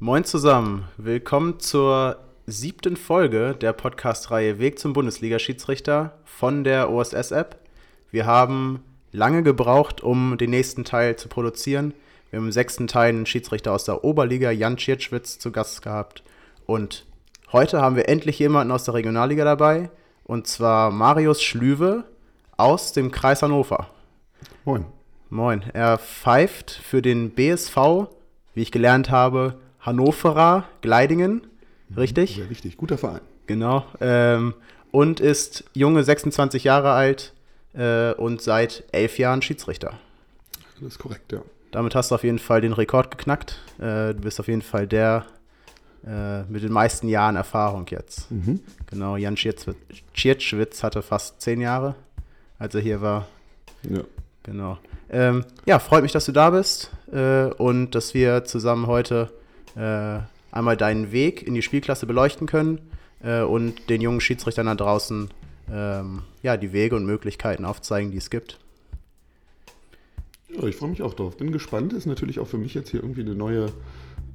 Moin zusammen, willkommen zur siebten Folge der Podcast-Reihe Weg zum Bundesliga-Schiedsrichter von der OSS-App. Wir haben lange gebraucht, um den nächsten Teil zu produzieren. Wir haben im sechsten Teil einen Schiedsrichter aus der Oberliga, Jan Tschirtschwitz, zu Gast gehabt. Und heute haben wir endlich jemanden aus der Regionalliga dabei, und zwar Marius Schlüwe aus dem Kreis Hannover. Moin. Moin. Er pfeift für den BSV, wie ich gelernt habe, Hannoverer Gleidingen. Richtig? Sehr richtig. Guter Verein. Genau. Ähm, und ist junge 26 Jahre alt äh, und seit elf Jahren Schiedsrichter. Das ist korrekt, ja. Damit hast du auf jeden Fall den Rekord geknackt. Äh, du bist auf jeden Fall der äh, mit den meisten Jahren Erfahrung jetzt. Mhm. Genau, Jan Tschirtschwitz hatte fast zehn Jahre, als er hier war. Ja. Genau. Ähm, ja, freut mich, dass du da bist äh, und dass wir zusammen heute äh, einmal deinen Weg in die Spielklasse beleuchten können äh, und den jungen Schiedsrichtern da draußen ähm, ja, die Wege und Möglichkeiten aufzeigen, die es gibt. Ja, ich freue mich auch drauf. Bin gespannt. Ist natürlich auch für mich jetzt hier irgendwie eine neue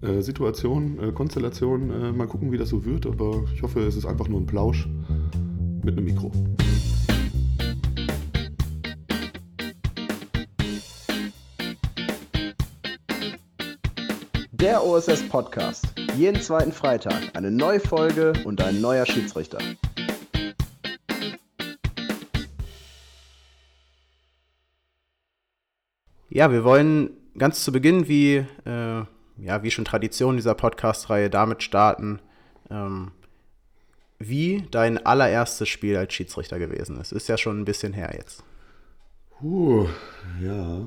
äh, Situation, äh, Konstellation. Äh, mal gucken, wie das so wird. Aber ich hoffe, es ist einfach nur ein Plausch mit einem Mikro. Der OSS Podcast. Jeden zweiten Freitag eine neue Folge und ein neuer Schiedsrichter. Ja, wir wollen ganz zu Beginn, wie, äh, ja, wie schon Tradition dieser Podcast-Reihe, damit starten, ähm, wie dein allererstes Spiel als Schiedsrichter gewesen ist. Ist ja schon ein bisschen her jetzt. Puh, ja,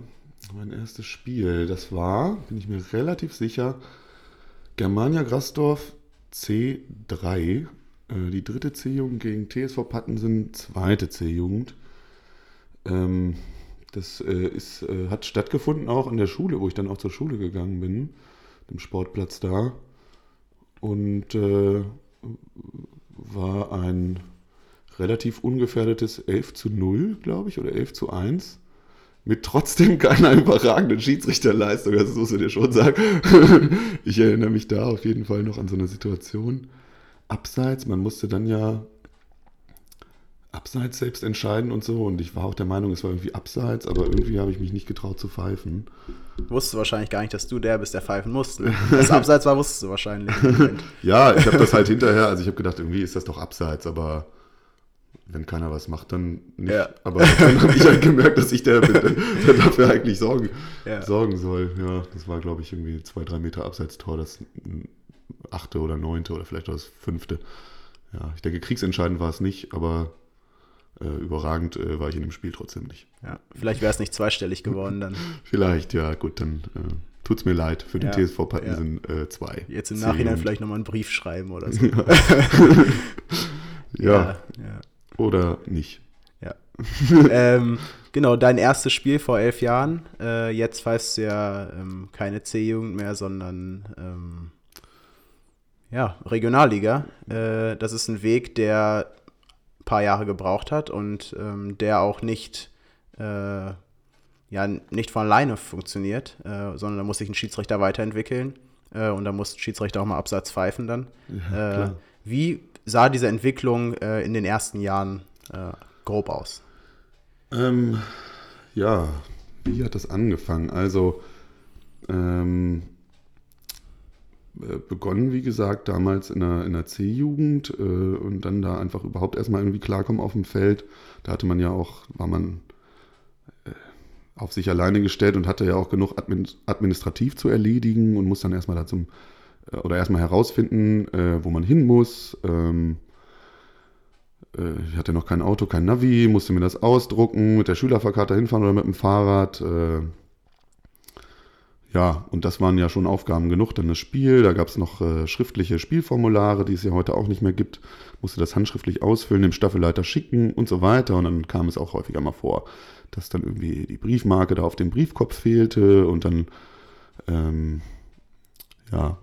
mein erstes Spiel, das war, bin ich mir relativ sicher, Germania Grasdorf C3, äh, die dritte C-Jugend gegen TSV Pattensen, zweite C-Jugend. Ähm, das äh, ist, äh, hat stattgefunden auch an der Schule, wo ich dann auch zur Schule gegangen bin, dem Sportplatz da. Und äh, war ein relativ ungefährdetes 11 zu 0, glaube ich, oder 11 zu 1 mit trotzdem keiner überragenden Schiedsrichterleistung, das muss ich dir schon sagen. ich erinnere mich da auf jeden Fall noch an so eine Situation. Abseits, man musste dann ja abseits selbst entscheiden und so. Und ich war auch der Meinung, es war irgendwie abseits, aber irgendwie habe ich mich nicht getraut zu pfeifen. Wusstest du wahrscheinlich gar nicht, dass du der bist, der pfeifen musste. Das abseits war, wusstest du wahrscheinlich. ja, ich habe das halt hinterher, also ich habe gedacht, irgendwie ist das doch abseits, aber wenn keiner was macht, dann nicht. Ja. Aber dann habe ich halt gemerkt, dass ich der bin, der dafür eigentlich sorgen, ja. sorgen soll. Ja, das war, glaube ich, irgendwie zwei, drei Meter Abseitstor, das achte oder neunte oder vielleicht auch das fünfte. Ja, ich denke, kriegsentscheidend war es nicht, aber äh, überragend äh, war ich in dem Spiel trotzdem nicht. Ja, vielleicht wäre es nicht zweistellig geworden dann. vielleicht, ja, gut, dann äh, tut es mir leid. Für den ja, TSV Pattensen ja. äh, zwei. Jetzt im Nachhinein vielleicht nochmal einen Brief schreiben oder so. ja. ja. Oder nicht. Ja. ähm, genau, dein erstes Spiel vor elf Jahren. Äh, jetzt weißt du ja ähm, keine C-Jugend mehr, sondern ähm, ja, Regionalliga. Äh, das ist ein Weg, der ein paar Jahre gebraucht hat und ähm, der auch nicht, äh, ja, nicht von alleine funktioniert, äh, sondern da muss sich ein Schiedsrichter weiterentwickeln äh, und da muss ein Schiedsrichter auch mal Absatz pfeifen dann. Ja, äh, wie sah diese Entwicklung äh, in den ersten Jahren äh, grob aus? Ähm, ja, wie hat das angefangen? Also, ähm, äh, begonnen, wie gesagt, damals in der, in der C-Jugend äh, und dann da einfach überhaupt erstmal irgendwie klarkommen auf dem Feld. Da hatte man ja auch, war man äh, auf sich alleine gestellt und hatte ja auch genug administrativ zu erledigen und muss dann erstmal da zum oder erstmal herausfinden, äh, wo man hin muss. Ähm, äh, ich hatte noch kein Auto, kein Navi, musste mir das ausdrucken, mit der Schülerfahrkarte hinfahren oder mit dem Fahrrad. Äh, ja, und das waren ja schon Aufgaben genug. Dann das Spiel, da gab es noch äh, schriftliche Spielformulare, die es ja heute auch nicht mehr gibt. Musste das handschriftlich ausfüllen, dem Staffelleiter schicken und so weiter. Und dann kam es auch häufiger mal vor, dass dann irgendwie die Briefmarke da auf dem Briefkopf fehlte und dann ähm, ja,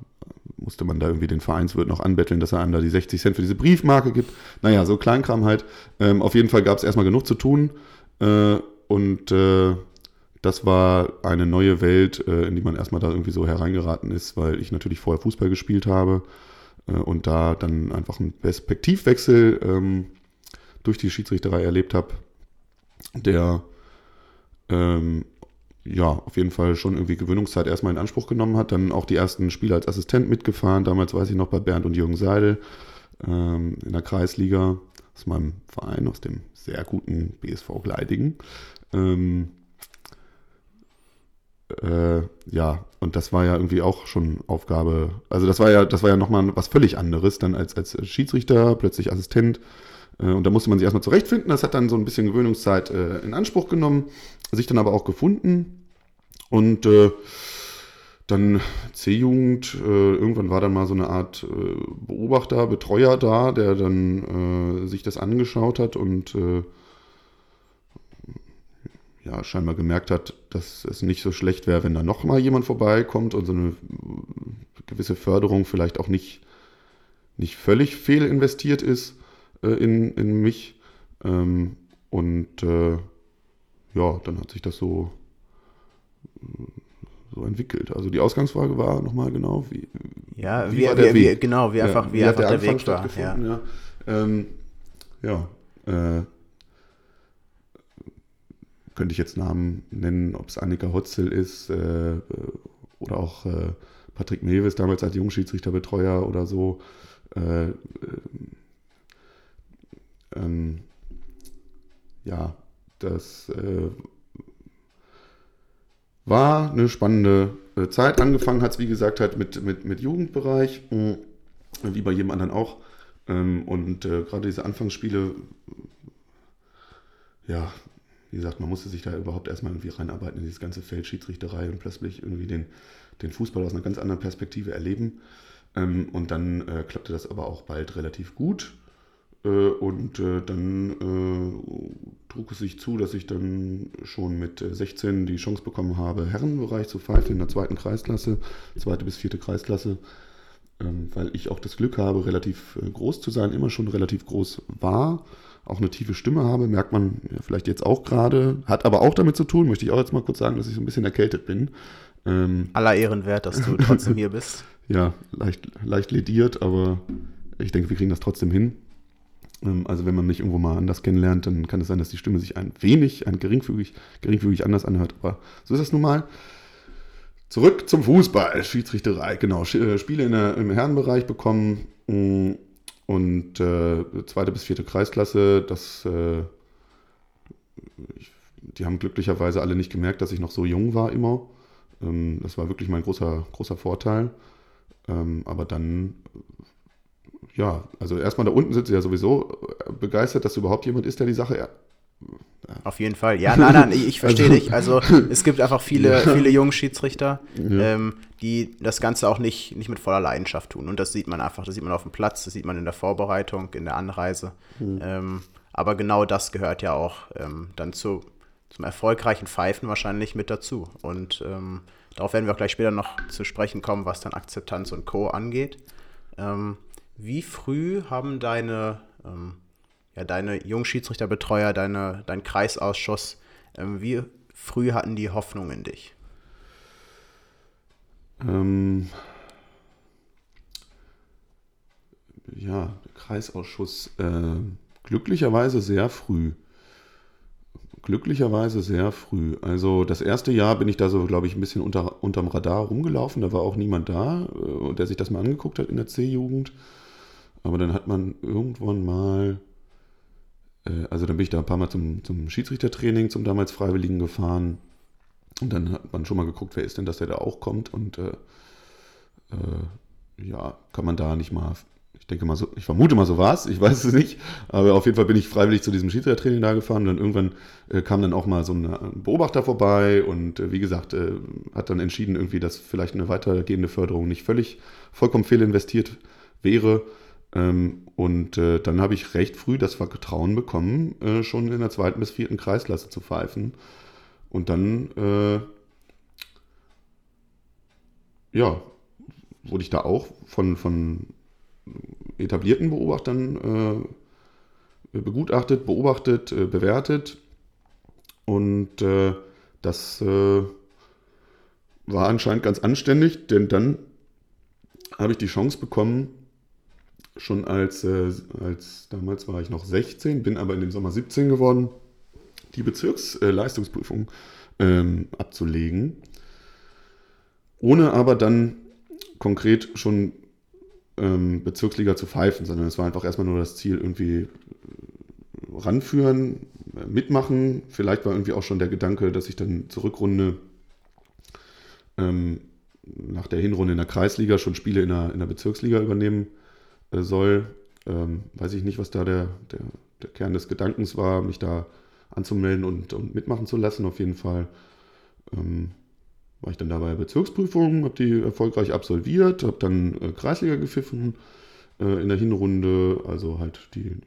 musste man da irgendwie den Vereinswirt noch anbetteln, dass er einem da die 60 Cent für diese Briefmarke gibt. Naja, so Kleinkram halt. Ähm, auf jeden Fall gab es erstmal genug zu tun. Äh, und äh, das war eine neue Welt, äh, in die man erstmal da irgendwie so hereingeraten ist, weil ich natürlich vorher Fußball gespielt habe äh, und da dann einfach einen Perspektivwechsel ähm, durch die Schiedsrichterei erlebt habe, der ähm, ja, auf jeden Fall schon irgendwie Gewöhnungszeit erstmal in Anspruch genommen hat. Dann auch die ersten Spiele als Assistent mitgefahren. Damals weiß ich noch bei Bernd und Jürgen Seidel ähm, in der Kreisliga aus meinem Verein, aus dem sehr guten BSV Gleidingen. Ähm, äh, ja, und das war ja irgendwie auch schon Aufgabe. Also das war ja, das war ja nochmal was völlig anderes, dann als, als Schiedsrichter, plötzlich Assistent. Äh, und da musste man sich erstmal zurechtfinden. Das hat dann so ein bisschen Gewöhnungszeit äh, in Anspruch genommen, sich dann aber auch gefunden. Und äh, dann C-Jugend, äh, irgendwann war dann mal so eine Art äh, Beobachter, Betreuer da, der dann äh, sich das angeschaut hat und ja, scheinbar gemerkt hat, dass es nicht so schlecht wäre, wenn da noch mal jemand vorbeikommt und so eine gewisse Förderung vielleicht auch nicht, nicht völlig fehlinvestiert ist äh, in, in mich. Ähm, und äh, ja, dann hat sich das so, so entwickelt. Also die Ausgangsfrage war nochmal genau, wie, ja, wie, wie war der wie, Weg? Genau, wie einfach, ja, wie, wie einfach der, der Weg war. Ja, ja. Ähm, ja äh, könnte ich jetzt Namen nennen, ob es Annika Hotzel ist äh, oder auch äh, Patrick Mewes, damals als Jungschiedsrichterbetreuer oder so. Äh, äh, ähm, ja, das äh, war eine spannende äh, Zeit. Angefangen hat es, wie gesagt, halt mit, mit, mit Jugendbereich, wie bei jedem anderen auch. Ähm, und gerade diese Anfangsspiele, ja, wie gesagt, man musste sich da überhaupt erstmal irgendwie reinarbeiten in dieses ganze Feld Schiedsrichterei und plötzlich irgendwie den, den Fußball aus einer ganz anderen Perspektive erleben. Ähm, und dann äh, klappte das aber auch bald relativ gut. Äh, und äh, dann äh, trug es sich zu, dass ich dann schon mit 16 die Chance bekommen habe, Herrenbereich zu pfeifen in der zweiten Kreisklasse, zweite bis vierte Kreisklasse ähm, weil ich auch das Glück habe, relativ groß zu sein, immer schon relativ groß war auch eine tiefe Stimme habe, merkt man ja, vielleicht jetzt auch gerade, hat aber auch damit zu tun, möchte ich auch jetzt mal kurz sagen, dass ich so ein bisschen erkältet bin. Ähm, Aller Ehren wert, dass du trotzdem hier bist. Ja, leicht, leicht lediert, aber ich denke, wir kriegen das trotzdem hin. Ähm, also wenn man mich irgendwo mal anders kennenlernt, dann kann es sein, dass die Stimme sich ein wenig, ein geringfügig, geringfügig anders anhört, aber so ist das nun mal. Zurück zum Fußball, Schiedsrichterei, genau. Äh, Spiele der, im Herrenbereich bekommen, mm, und äh, zweite bis vierte Kreisklasse, das, äh, ich, die haben glücklicherweise alle nicht gemerkt, dass ich noch so jung war immer. Ähm, das war wirklich mein großer, großer Vorteil. Ähm, aber dann, ja, also erstmal da unten sind sie ja sowieso begeistert, dass überhaupt jemand ist, der die Sache auf jeden Fall. Ja, nein, nein, ich, ich verstehe also, dich. Also es gibt einfach viele, viele junge Schiedsrichter, ja. ähm, die das Ganze auch nicht, nicht mit voller Leidenschaft tun. Und das sieht man einfach, das sieht man auf dem Platz, das sieht man in der Vorbereitung, in der Anreise. Mhm. Ähm, aber genau das gehört ja auch ähm, dann zu, zum erfolgreichen Pfeifen wahrscheinlich mit dazu. Und ähm, darauf werden wir auch gleich später noch zu sprechen kommen, was dann Akzeptanz und Co. angeht. Wie früh haben deine ähm, ja, deine Jungschiedsrichterbetreuer, deine, dein Kreisausschuss, ähm, wie früh hatten die Hoffnung in dich? Ähm, ja, Kreisausschuss äh, glücklicherweise sehr früh. Glücklicherweise sehr früh. Also das erste Jahr bin ich da so, glaube ich, ein bisschen unter, unterm Radar rumgelaufen. Da war auch niemand da, äh, der sich das mal angeguckt hat in der C-Jugend. Aber dann hat man irgendwann mal äh, also dann bin ich da ein paar Mal zum, zum Schiedsrichtertraining, zum damals Freiwilligen gefahren. Und dann hat man schon mal geguckt, wer ist denn, dass der da auch kommt. Und äh, äh, ja, kann man da nicht mal, ich denke mal so, ich vermute mal so war es, ich weiß es nicht. Aber auf jeden Fall bin ich freiwillig zu diesem Schiedsrichtertraining da gefahren. Und dann irgendwann äh, kam dann auch mal so ein Beobachter vorbei und äh, wie gesagt, äh, hat dann entschieden, irgendwie, dass vielleicht eine weitergehende Förderung nicht völlig vollkommen fehlinvestiert wäre. Ähm, und äh, dann habe ich recht früh das Vertrauen bekommen, äh, schon in der zweiten bis vierten Kreisklasse zu pfeifen. Und dann, äh, ja, wurde ich da auch von, von etablierten Beobachtern äh, begutachtet, beobachtet, äh, bewertet. Und äh, das war anscheinend ganz anständig, denn dann habe ich die Chance bekommen, schon als, äh, als damals war ich noch 16, bin aber in dem Sommer 17 geworden, die Bezirksleistungsprüfung ähm, abzulegen, ohne aber dann konkret schon ähm, Bezirksliga zu pfeifen, sondern es war einfach erstmal nur das Ziel, irgendwie äh, ranführen, mitmachen. Vielleicht war irgendwie auch schon der Gedanke, dass ich dann zur Rückrunde ähm, nach der Hinrunde in der Kreisliga schon Spiele in der, in der Bezirksliga übernehmen äh, soll. Ähm, weiß ich nicht, was da der, der, der, Kern des Gedankens war, mich da anzumelden und, und mitmachen zu lassen. Auf jeden Fall ähm, war ich dann da bei der Bezirksprüfung, habe die erfolgreich absolviert, habe dann äh, Kreisliga gepfiffen äh, in der Hinrunde, also halt die,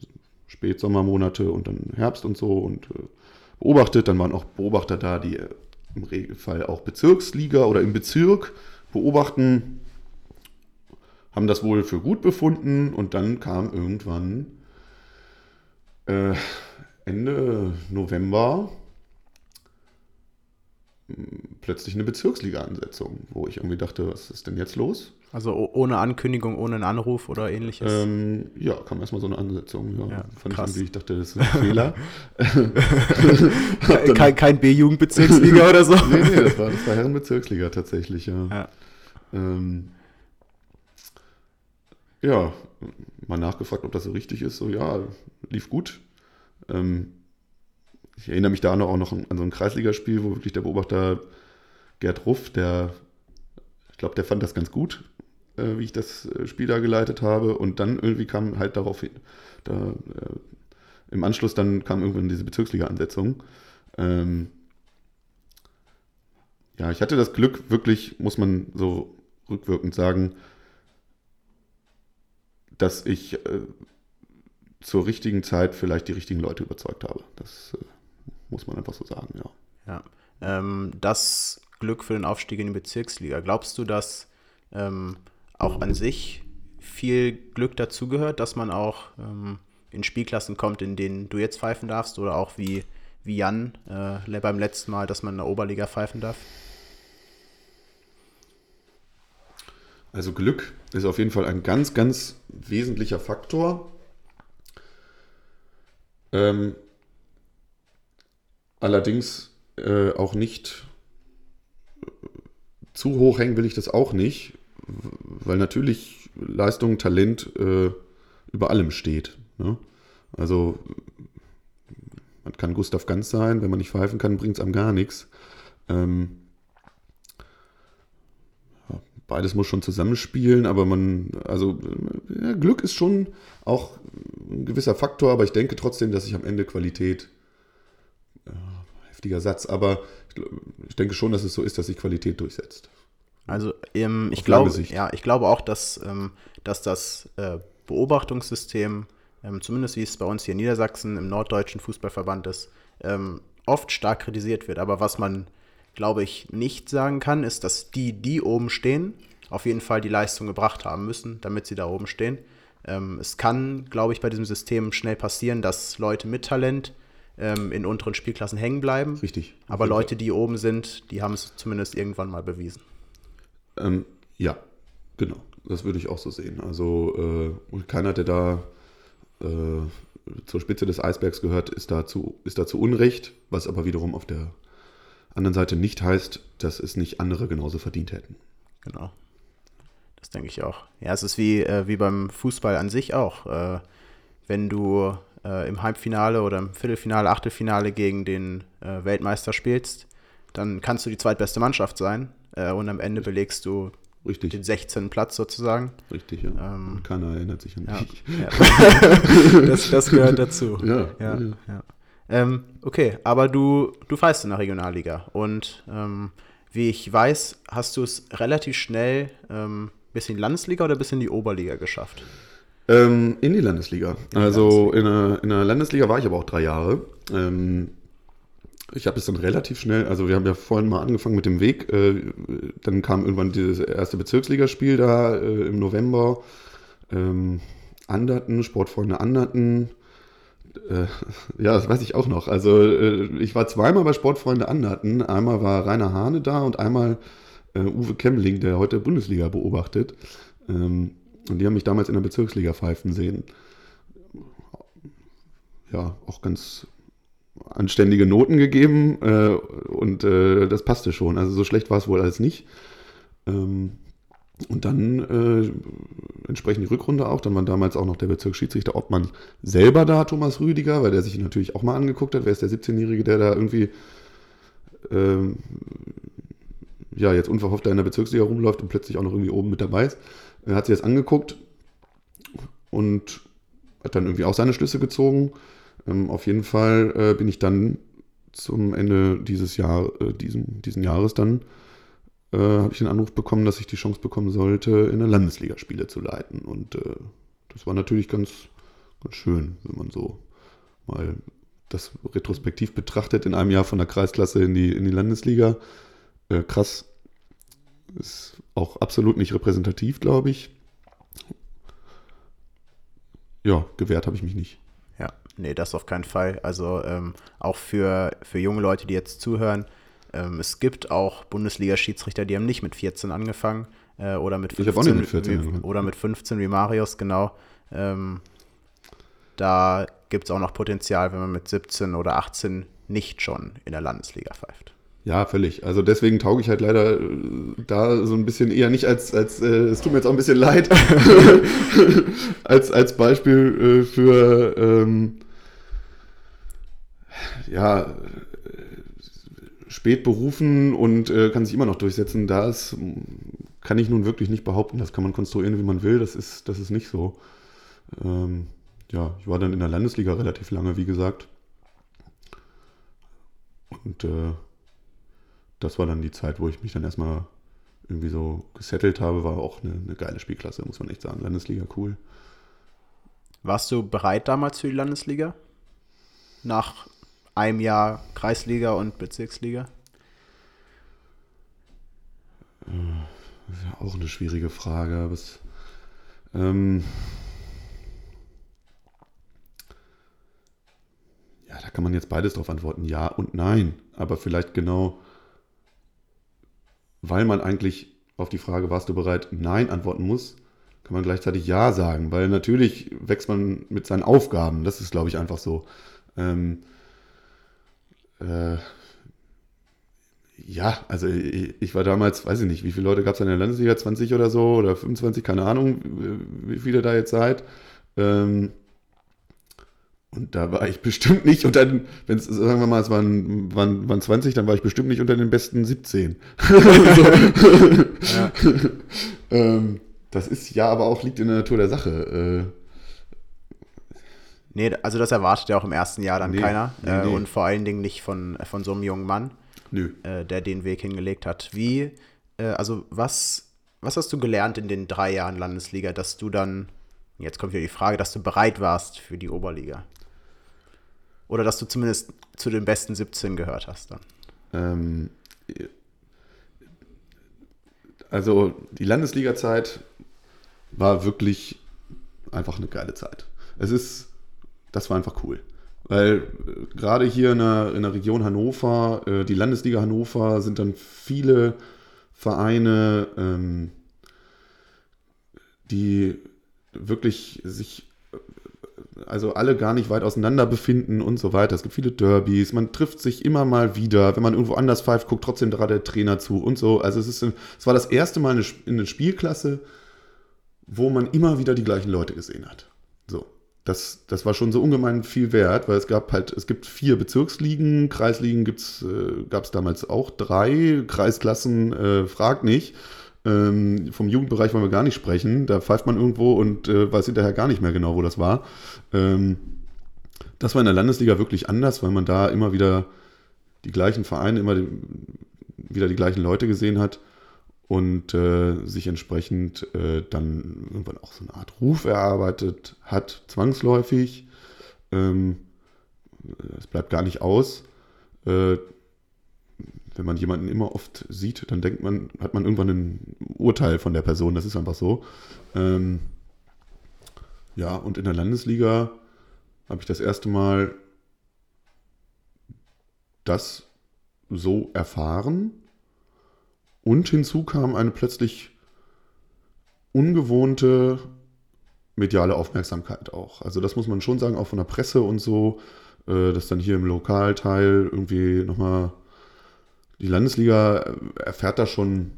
die Spätsommermonate und dann Herbst und so und äh, beobachtet. Dann waren auch Beobachter da, die äh, im Regelfall auch Bezirksliga oder im Bezirk beobachten, haben das wohl für gut befunden und dann kam irgendwann äh, Ende November plötzlich eine Bezirksliga-Ansetzung, wo ich irgendwie dachte, was ist denn jetzt los? Also ohne Ankündigung, ohne einen Anruf oder ähnliches? Ähm, ja, kam erstmal so eine Ansetzung. Ja, ja fand krass. ich irgendwie, ich dachte, das ist ein Fehler. kein kein B-Jugendbezirksliga oder so? nee, nee, das war, das war Herrenbezirksliga tatsächlich, ja. Ja. Ähm, ja, mal nachgefragt, ob das so richtig ist. So, ja, lief gut. Ähm, ich erinnere mich da noch auch noch an so ein Kreisligaspiel, wo wirklich der Beobachter Gerd Ruff, der, ich glaube, der fand das ganz gut, äh, wie ich das äh, Spiel da geleitet habe. Und dann irgendwie kam halt darauf hin, da, äh, im Anschluss dann kam irgendwann diese Bezirksliga-Ansetzung. Ähm, ja, ich hatte das Glück, wirklich, muss man so rückwirkend sagen, dass ich äh, zur richtigen Zeit vielleicht die richtigen Leute überzeugt habe. Das äh, muss man einfach so sagen, ja. Ja. Ähm, das Glück für den Aufstieg in die Bezirksliga. Glaubst du, dass ähm, auch an sich viel Glück dazugehört, dass man auch ähm, in Spielklassen kommt, in denen du jetzt pfeifen darfst oder auch wie, wie Jan äh, beim letzten Mal, dass man in der Oberliga pfeifen darf? Also Glück ist auf jeden Fall ein ganz, ganz wesentlicher Faktor. Ähm, allerdings äh, auch nicht zu hoch hängen will ich das auch nicht, weil natürlich Leistung, Talent äh, über allem steht. Ne? Also man kann Gustav Ganz sein, wenn man nicht pfeifen kann, bringt es einem gar nichts. Ähm, beides muss schon zusammenspielen, aber man, also ja, Glück ist schon auch ein gewisser Faktor, aber ich denke trotzdem, dass sich am Ende Qualität, ja, heftiger Satz, aber ich, ich, denke schon, dass es so ist, dass sich Qualität durchsetzt. Also ähm, ich, glaube, ja, ich glaube auch, dass, ähm, dass das äh, Beobachtungssystem, ähm, zumindest wie es bei uns hier in Niedersachsen im norddeutschen Fußballverband ist, ähm, oft stark kritisiert wird. Aber was man glaube ich, nicht sagen kann, ist, dass die, die oben stehen, auf jeden Fall die Leistung gebracht haben müssen, damit sie da oben stehen. Ähm, es kann, glaube ich, bei diesem System schnell passieren, dass Leute mit Talent ähm, in unteren Spielklassen hängen bleiben. Richtig. Aber Leute, die oben sind, die haben es zumindest irgendwann mal bewiesen. Ähm, ja, genau. Das würde ich auch so sehen. Also äh, keiner, der da äh, zur Spitze des Eisbergs gehört, ist da, zu, ist da zu Unrecht, was aber wiederum auf der anderen Seite nicht heißt, dass es nicht andere genauso verdient hätten. Genau. Das denke ich auch. Ja, es ist wie, äh, wie beim Fußball an sich auch. Äh, wenn du äh, im Halbfinale oder im Viertelfinale, Achtelfinale gegen den äh, Weltmeister spielst, dann kannst du die zweitbeste Mannschaft sein äh, und am Ende belegst du Richtig. den 16. Platz sozusagen. Richtig, ja. Ähm, Keiner erinnert sich an ja, dich. Ja. das, das, gehört dazu. Ja, ja, ja. Ähm, okay, aber du, du feist in der Regionalliga und ähm, wie ich weiß, hast du es relativ schnell ähm, bis in die Landesliga oder bis in die Oberliga geschafft? Ähm, in die Landesliga. In die also Landesliga. In, der, in der Landesliga war ich aber auch drei Jahre. Ähm, ich habe es dann relativ schnell, also wir haben ja vorhin mal angefangen mit dem Weg, äh, dann kam irgendwann dieses erste Bezirksligaspiel da äh, im November. Ähm, Anderten, Sportfreunde Anderten, Äh, ja, das weiß ich auch noch. Also äh, ich war zweimal bei Sportfreunde Andaten. Einmal war Rainer Hane da und einmal äh, Uwe Kemmling, der heute Bundesliga beobachtet. Ähm, und die haben mich damals in der Bezirksliga pfeifen sehen. Ja, auch ganz anständige Noten gegeben äh, und äh, das passte schon. Also so schlecht war es wohl alles nicht. Ähm, und dann äh, entsprechend die Rückrunde auch. Dann war damals auch noch der Bezirksschiedsrichter Obmann selber da, Thomas Rüdiger, weil der sich natürlich auch mal angeguckt hat. Wer ist der 17-Jährige, der da irgendwie ähm, ja, jetzt unverhofft da in der Bezirksliga rumläuft und plötzlich auch noch irgendwie oben mit dabei ist. Er hat sich das angeguckt und hat dann irgendwie auch seine Schlüsse gezogen. Ähm, auf jeden Fall äh, bin ich dann zum Ende dieses Jahr, äh, diesen, diesen Jahres dann äh, habe ich den Anruf bekommen, dass ich die Chance bekommen sollte, in der Landesliga Spiele zu leiten. Und äh, das war natürlich ganz, ganz schön, wenn man so mal das retrospektiv betrachtet, in einem Jahr von der Kreisklasse in die, in die Landesliga. Äh, krass. Ist auch absolut nicht repräsentativ, glaube ich. Ja, gewehrt habe ich mich nicht. Ja, nee, das auf keinen Fall. Also ähm, auch für, für junge Leute, die jetzt zuhören, ähm, es gibt auch Bundesliga-Schiedsrichter, die haben nicht mit 14 angefangen äh, oder mit 15, mit 14 wie, oder mit 15 wie Marius, genau. Ähm, da gibt es auch noch Potenzial, wenn man mit 17 oder 18 nicht schon in der Landesliga pfeift. Ja, völlig. Also deswegen tauge ich halt leider äh, da so ein bisschen eher nicht als, als äh, es tut mir jetzt auch ein bisschen leid, als, als Beispiel äh, für ähm, ja, spät berufen und äh, kann sich immer noch durchsetzen. Das kann ich nun wirklich nicht behaupten. Das kann man konstruieren, wie man will. Das ist, das ist nicht so. Ähm, ja, ich war dann in der Landesliga relativ lange, wie gesagt. Und äh, das war dann die Zeit, wo ich mich dann erstmal irgendwie so gesettelt habe. War auch eine, eine geile Spielklasse, muss man echt sagen. Landesliga cool. Warst du bereit damals für die Landesliga? Nach einem Jahr Kreisliga und Bezirksliga? Ja auch eine schwierige Frage. Was, ähm, ja, da kann man jetzt beides drauf antworten, ja und nein. Aber vielleicht genau, weil man eigentlich auf die Frage, warst du bereit, nein antworten muss, kann man gleichzeitig ja sagen. Weil natürlich wächst man mit seinen Aufgaben. Das ist, glaube ich, einfach so. Ähm, äh, ja, also ich, ich, war damals, weiß ich nicht, wie viele Leute gab es in der Landesliga, 20 oder so oder 25, keine Ahnung, wie viele da jetzt seid. Ähm, und da war ich bestimmt nicht unter den, wenn es, sagen wir mal, es waren, waren, waren 20, dann war ich bestimmt nicht unter den besten 17. ja. ähm, das ist ja aber auch, liegt in der Natur der Sache. Äh, Nee, also das erwartet ja auch im ersten Jahr dann nee, keiner. Nee, äh, nee. Und vor allen Dingen nicht von, von so einem jungen Mann, äh, der den Weg hingelegt hat. Wie, äh, also was, was hast du gelernt in den drei Jahren Landesliga, dass du dann, jetzt kommt wieder die Frage, dass du bereit warst für die Oberliga? Oder dass du zumindest zu den besten 17 gehört hast dann? Ähm, also die Landesliga-Zeit war wirklich einfach eine geile Zeit. Es ist das war einfach cool. Weil äh, gerade hier in der, in der Region Hannover, äh, die Landesliga Hannover, sind dann viele Vereine, ähm, die wirklich sich, äh, also alle gar nicht weit auseinander befinden und so weiter. Es gibt viele Derbys, man trifft sich immer mal wieder. Wenn man irgendwo anders pfeift, guckt trotzdem gerade der Trainer zu und so. Also es, ist, es war das erste Mal in einer Spielklasse, wo man immer wieder die gleichen Leute gesehen hat. So das, das war schon so ungemein viel wert, weil es gab halt, es gibt vier Bezirksligen, Kreisligen äh, gab es damals auch drei, Kreisklassen, äh, fragt nicht. Ähm, vom Jugendbereich wollen wir gar nicht sprechen. Da pfeift man irgendwo und äh, weiß hinterher gar nicht mehr genau, wo das war. Ähm, das war in der Landesliga wirklich anders, weil man da immer wieder die gleichen Vereine, immer die, wieder die gleichen Leute gesehen hat und äh, sich entsprechend äh, dann irgendwann auch so eine Art Ruf erarbeitet hat, zwangsläufig. Ähm, es bleibt gar nicht aus. Äh, wenn man jemanden immer oft sieht, dann denkt man, hat man irgendwann ein Urteil von der Person. Das ist einfach so. Ähm, ja, und in der Landesliga habe ich das erste Mal das so erfahren. Und hinzu kam eine plötzlich ungewohnte mediale Aufmerksamkeit auch. Also das muss man schon sagen, auch von der Presse und so, äh, dass dann hier im Lokalteil irgendwie nochmal die Landesliga erfährt da schon,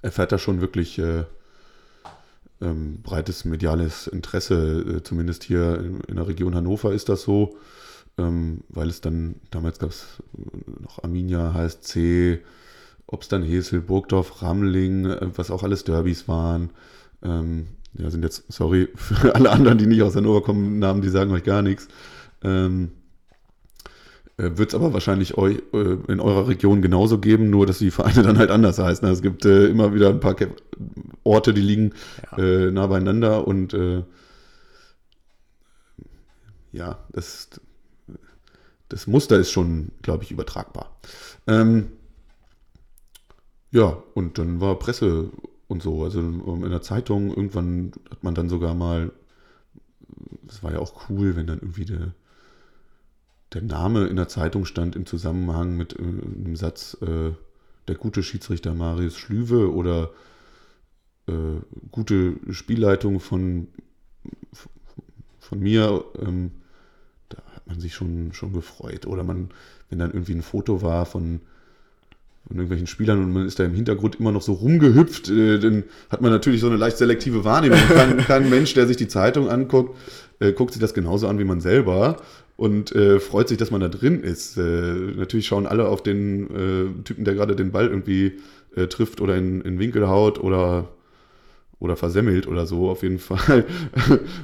erfährt da schon wirklich äh, ähm, breites mediales Interesse, äh, zumindest hier in, in, der Region Hannover ist das so, ähm, weil es dann, damals gab es noch Arminia, HSC, ob es dann Hesel, Burgdorf, Ramling, äh, was auch alles Derbys waren. Ähm, ja, sind jetzt, sorry, für alle anderen, die nicht aus Hannover kommen, Namen, die sagen euch gar nichts. Ähm, äh, Wird es aber wahrscheinlich euch, äh, in eurer Region genauso geben, nur dass die Vereine dann halt anders heißen. Also es gibt äh, immer wieder ein paar Orte, die liegen ja. Äh, nah beieinander und äh, ja, das, das Muster ist schon, glaube ich, übertragbar. Ähm, ja, und dann war Presse und so. Also in der Zeitung, irgendwann hat man dann sogar mal, das war ja auch cool, wenn dann irgendwie der, der Name in der Zeitung stand im Zusammenhang mit äh, einem Satz, äh, der gute Schiedsrichter Marius Schlüwe oder äh, gute Spielleitung von, von mir, ähm, da hat man sich schon, schon gefreut. Oder man, wenn dann irgendwie ein Foto war von von irgendwelchen Spielern und man ist da im Hintergrund immer noch so rumgehüpft, äh, dann hat man natürlich so eine leicht selektive Wahrnehmung. Kein, kein Mensch, der sich die Zeitung anguckt, äh, guckt sich das genauso an wie man selber und äh, freut sich, dass man da drin ist. Äh, natürlich schauen alle auf den äh, Typen, der gerade den Ball irgendwie äh, trifft oder in, in Winkel haut oder oder versemmelt oder so, auf jeden Fall.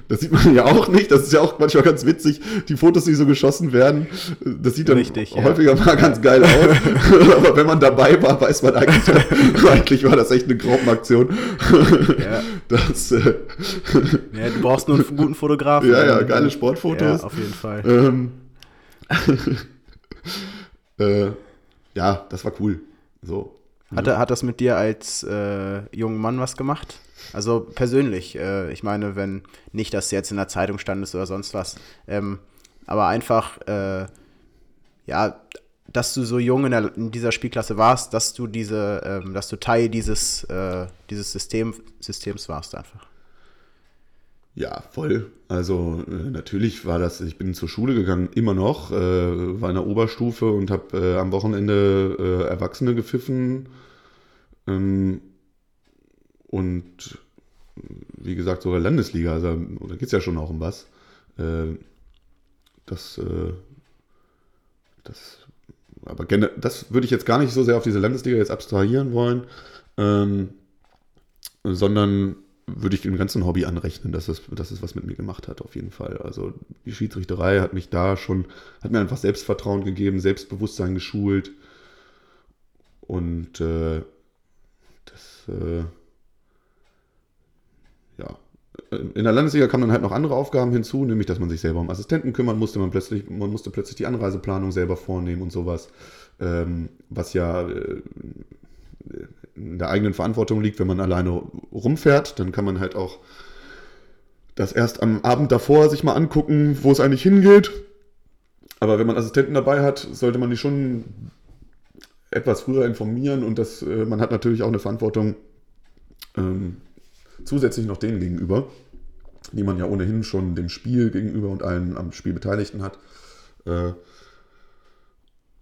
Das sieht man ja auch nicht. Das ist ja auch manchmal ganz witzig. Die Fotos, die so geschossen werden, das sieht dann Richtig, häufiger ja. mal ganz geil aus. Aber wenn man dabei war, weiß man eigentlich, eigentlich war das echt eine Graupenaktion. Ja. Das, äh, ja, du brauchst nur einen guten Fotografen. Ja, ja, geile Sportfotos. Ja, auf jeden Fall. Ähm, äh, ja, das war cool. So. Hat, hat das mit dir als äh, junger Mann was gemacht? Also persönlich, äh, ich meine, wenn nicht, dass jetzt in der Zeitung standest oder sonst was, ähm, aber einfach, äh, ja, dass du so jung in, der, in, dieser Spielklasse warst, dass du diese, ähm, dass du Teil dieses, äh, dieses System, Systems warst einfach. Ja, voll. Also äh, natürlich war das, ich bin zur Schule gegangen, immer noch, äh, war in der Oberstufe und habe äh, am Wochenende äh, Erwachsene gepfiffen. Ähm, und wie gesagt, sogar Landesliga, also da geht es ja schon auch um was. Äh, das, das, aber das würde ich jetzt gar nicht so sehr auf diese Landesliga jetzt abstrahieren wollen, ähm, sondern würde ich dem ganzen Hobby anrechnen, dass es, dass es was mit mir gemacht hat, auf jeden Fall. Also die Schiedsrichterei hat mich da schon, hat mir einfach Selbstvertrauen gegeben, Selbstbewusstsein geschult. Und äh, das, äh, ja, in der Landesliga kamen dann halt noch andere Aufgaben hinzu, nämlich dass man sich selber um Assistenten kümmern musste, man plötzlich, man musste plötzlich die Anreiseplanung selber vornehmen und sowas, ähm, was ja äh, in der eigenen Verantwortung liegt, wenn man alleine rumfährt, dann kann man halt auch das erst am Abend davor sich mal angucken, wo es eigentlich hingeht. Aber wenn man Assistenten dabei hat, sollte man die schon etwas früher informieren und das, äh, man hat natürlich auch eine Verantwortung, ähm, zusätzlich noch denen gegenüber, die man ja ohnehin schon dem Spiel gegenüber und allen am Spiel Beteiligten hat. Äh,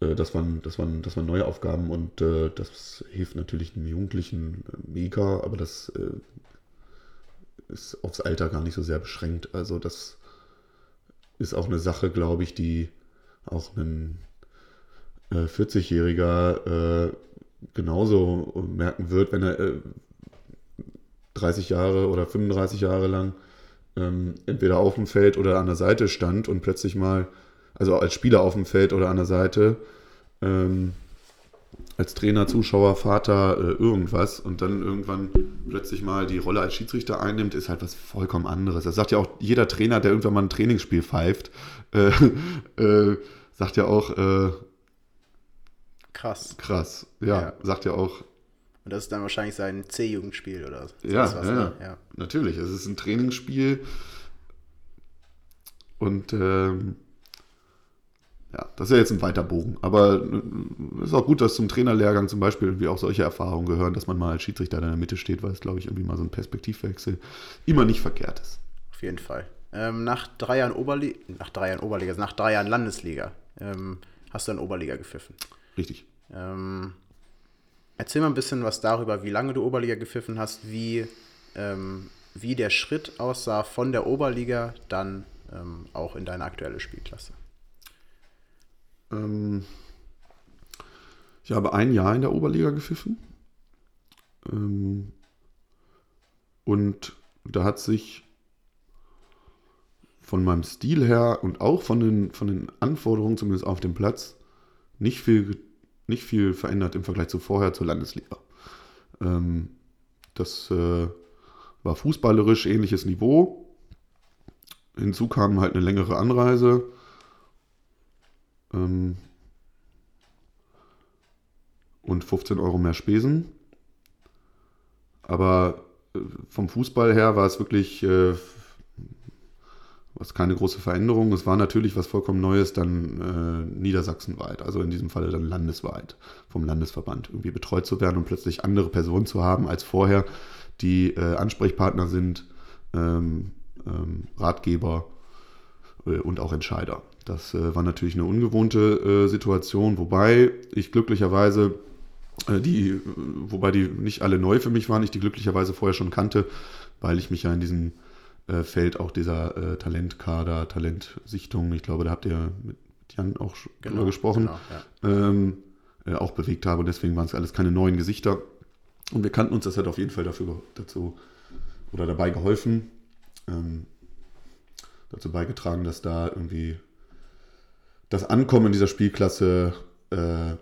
äh, das, waren, das, waren, das waren neue Aufgaben und äh, das hilft natürlich den Jugendlichen äh, mega, aber das äh, ist aufs Alter gar nicht so sehr beschränkt. Also das ist auch eine Sache, glaube ich, die auch ein 40-Jähriger genauso merken wird, wenn er 30 Jahre oder 35 Jahre lang ähm, entweder auf dem Feld oder an der Seite stand und plötzlich mal, also als Spieler auf dem Feld oder an der Seite, ähm, als Trainer, Zuschauer, Vater, äh, irgendwas und dann irgendwann plötzlich mal die Rolle als Schiedsrichter einnimmt, ist halt was vollkommen anderes. Das sagt ja auch jeder Trainer, der irgendwann mal ein Trainingsspiel pfeift, äh, äh, sagt ja auch, äh, krass. Krass, ja, ja, sagt ja auch, und das ist dann wahrscheinlich sein C-Jugendspiel oder so. Ja, was, ja, ne? ja, natürlich. Es ist ein Trainingsspiel. Und ähm, ja, das ist ja jetzt ein weiter Bogen. Aber es äh, ist auch gut, dass zum Trainerlehrgang zum Beispiel irgendwie auch solche Erfahrungen gehören, dass man mal als Schiedsrichter in der Mitte steht, weil es, glaube ich, irgendwie mal so ein Perspektivwechsel immer nicht verkehrt ist. Auf jeden Fall. Ähm, nach drei Jahren Oberliga, nach drei Jahren Oberliga, nach drei Jahren Landesliga, ähm, hast du dann Oberliga gepfiffen. Richtig. Ähm, erzähl mal ein bisschen was darüber, wie lange du Oberliga gepfiffen hast, wie, ähm, wie der Schritt aussah von der Oberliga dann ähm, auch in deine aktuelle Spielklasse. Ähm, ich habe ein Jahr in der Oberliga gepfiffen. Ähm, und da hat sich von meinem Stil her und auch von den, von den Anforderungen, zumindest auf dem Platz, nicht viel, nicht viel verändert im Vergleich zu vorher zur Landesliga. Ähm, das äh, war fußballerisch ähnliches Niveau. Hinzu kam halt eine längere Anreise. Ähm, und 15 Euro mehr Spesen. Aber äh, vom Fußball her war es wirklich äh, was keine große Veränderung. Es war natürlich was vollkommen Neues dann äh, niedersachsenweit, also in diesem Falle dann landesweit vom Landesverband irgendwie betreut zu werden und plötzlich andere Personen zu haben als vorher, die äh, Ansprechpartner sind, ähm, ähm, Ratgeber und auch Entscheider. Das äh, war natürlich eine ungewohnte äh, Situation, wobei ich glücklicherweise äh, die, wobei die nicht alle neu für mich waren, ich die glücklicherweise vorher schon kannte, weil ich mich ja in diesem äh, Feld auch dieser äh, Talentkader, Talentsichtung, ich glaube, da habt ihr mit Jan auch genau, drüber gesprochen, genau, ja. ähm, äh, auch bewegt habe. Und deswegen waren es alles keine neuen Gesichter. Und wir kannten uns, das hat auf jeden Fall dafür dazu oder dabei geholfen, ähm, dazu beigetragen, dass da irgendwie das Ankommen dieser Spielklasse äh,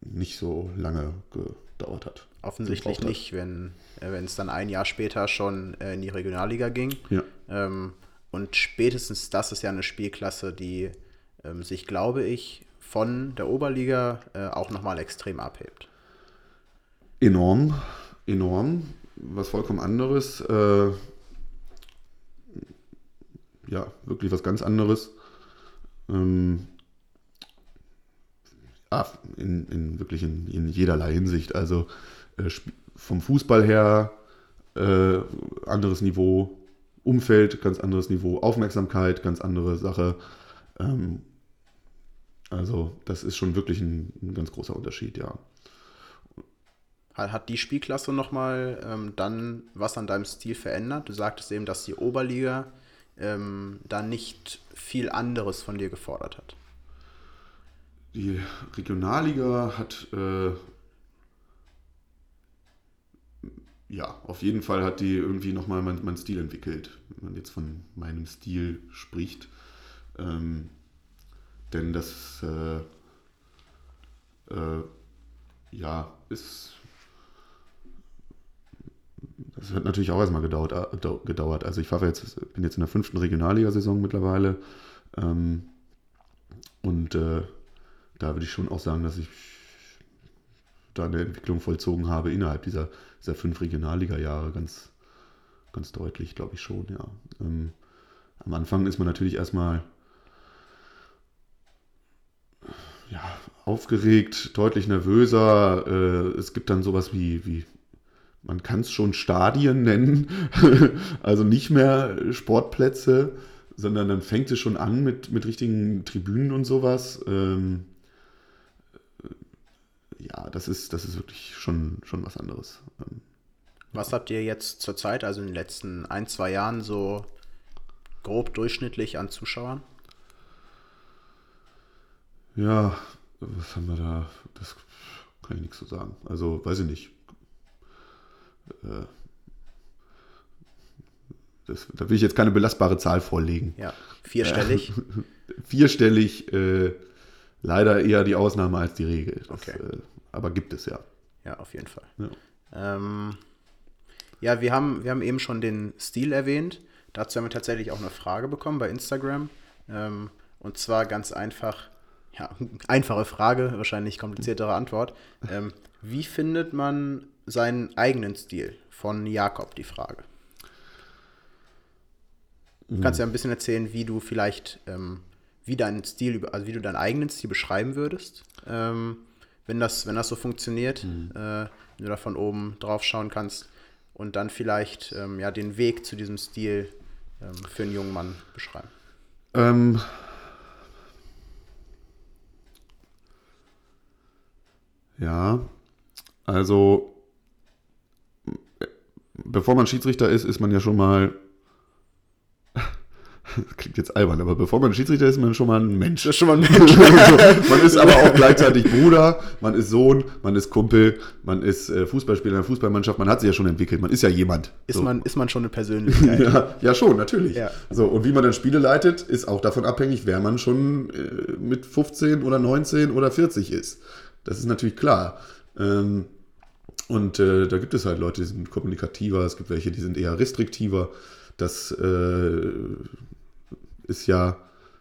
nicht so lange gedauert hat. Offensichtlich nicht, wenn äh, es dann ein Jahr später schon äh, in die Regionalliga ging. Ja. Ähm, und spätestens das ist ja eine Spielklasse, die ähm, sich, glaube ich, von der Oberliga äh, auch nochmal extrem abhebt. Enorm, enorm. Was vollkommen anderes. Äh, ja, wirklich was ganz anderes. Ähm, ja, in, in wirklich in, in jederlei Hinsicht. Also äh, vom Fußball her äh, anderes Niveau, Umfeld ganz anderes Niveau, Aufmerksamkeit ganz andere Sache. Ähm, also das ist schon wirklich ein, ein, ganz großer Unterschied, ja. Hat die Spielklasse nochmal ähm, dann was an deinem Stil verändert? Du sagtest eben, dass die Oberliga ähm, da nicht viel anderes von dir gefordert hat. Die Regionalliga hat äh, ja, auf jeden Fall hat die irgendwie nochmal meinen mein Stil entwickelt, wenn man jetzt von meinem Stil spricht. Ähm, denn das, äh, äh, ja, ist, das hat natürlich auch erstmal gedauert. Äh, gedauert. Also ich war jetzt, bin jetzt in der fünften Regionalliga-Saison mittlerweile. Ähm, und äh, da würde ich schon auch sagen, dass ich da eine Entwicklung vollzogen habe innerhalb dieser, dieser fünf Regionalliga-Jahre ganz, ganz deutlich, glaube ich schon, ja. Ähm, am Anfang ist man natürlich erstmal ja, aufgeregt, deutlich nervöser. Äh, es gibt dann sowas wie, wie man kann es schon Stadien nennen, also nicht mehr Sportplätze, sondern dann fängt es schon an mit, mit richtigen Tribünen und sowas. Ähm, ja, das ist, das ist wirklich schon, schon was anderes. Ähm, was habt ihr jetzt zurzeit, also in den letzten ein, zwei Jahren, so grob durchschnittlich an Zuschauern? Ja, was haben wir da? Das kann ich nichts zu sagen. Also, weiß ich nicht. Äh, das, da will ich jetzt keine belastbare Zahl vorlegen. Ja, vierstellig. vierstellig, äh, leider eher die Ausnahme als die Regel. Das, okay. Äh, aber gibt es ja. Ja, auf jeden Fall. Ja, ähm, ja wir, haben, wir haben eben schon den Stil erwähnt. Dazu haben wir tatsächlich auch eine Frage bekommen bei Instagram. Ähm, und zwar ganz einfach, ja, einfache Frage, wahrscheinlich kompliziertere Antwort. Ähm, wie findet man seinen eigenen Stil? Von Jakob die Frage. Du kannst ja ein bisschen erzählen, wie du vielleicht, ähm, wie deinen Stil, also wie du deinen eigenen Stil beschreiben würdest, ähm, wenn, das, wenn das so funktioniert, äh, wenn du da von oben drauf schauen kannst und dann vielleicht ähm, ja, den Weg zu diesem Stil ähm, für einen jungen Mann beschreiben. Ähm, ja, also bevor man Schiedsrichter ist, ist man ja schon mal. Klingt jetzt albern, aber bevor man Schiedsrichter ist, ist man schon mal ein Mensch. Das ist schon mal ein Mensch. man ist aber auch gleichzeitig Bruder, man ist Sohn, man ist Kumpel, man ist äh, Fußballspieler in der Fußballmannschaft, man hat sich ja schon entwickelt, man ist ja jemand. Ist, So. man, ist man schon eine Persönlichkeit? Ja, ja, schon, natürlich. Ja. So, und wie man dann Spiele leitet, ist auch davon abhängig, wer man schon äh, mit 15 oder 19 oder 40 ist. Das ist natürlich klar. Ähm, und äh, da gibt es halt Leute, die sind kommunikativer, es gibt welche, die sind eher restriktiver. Das äh, ist ja,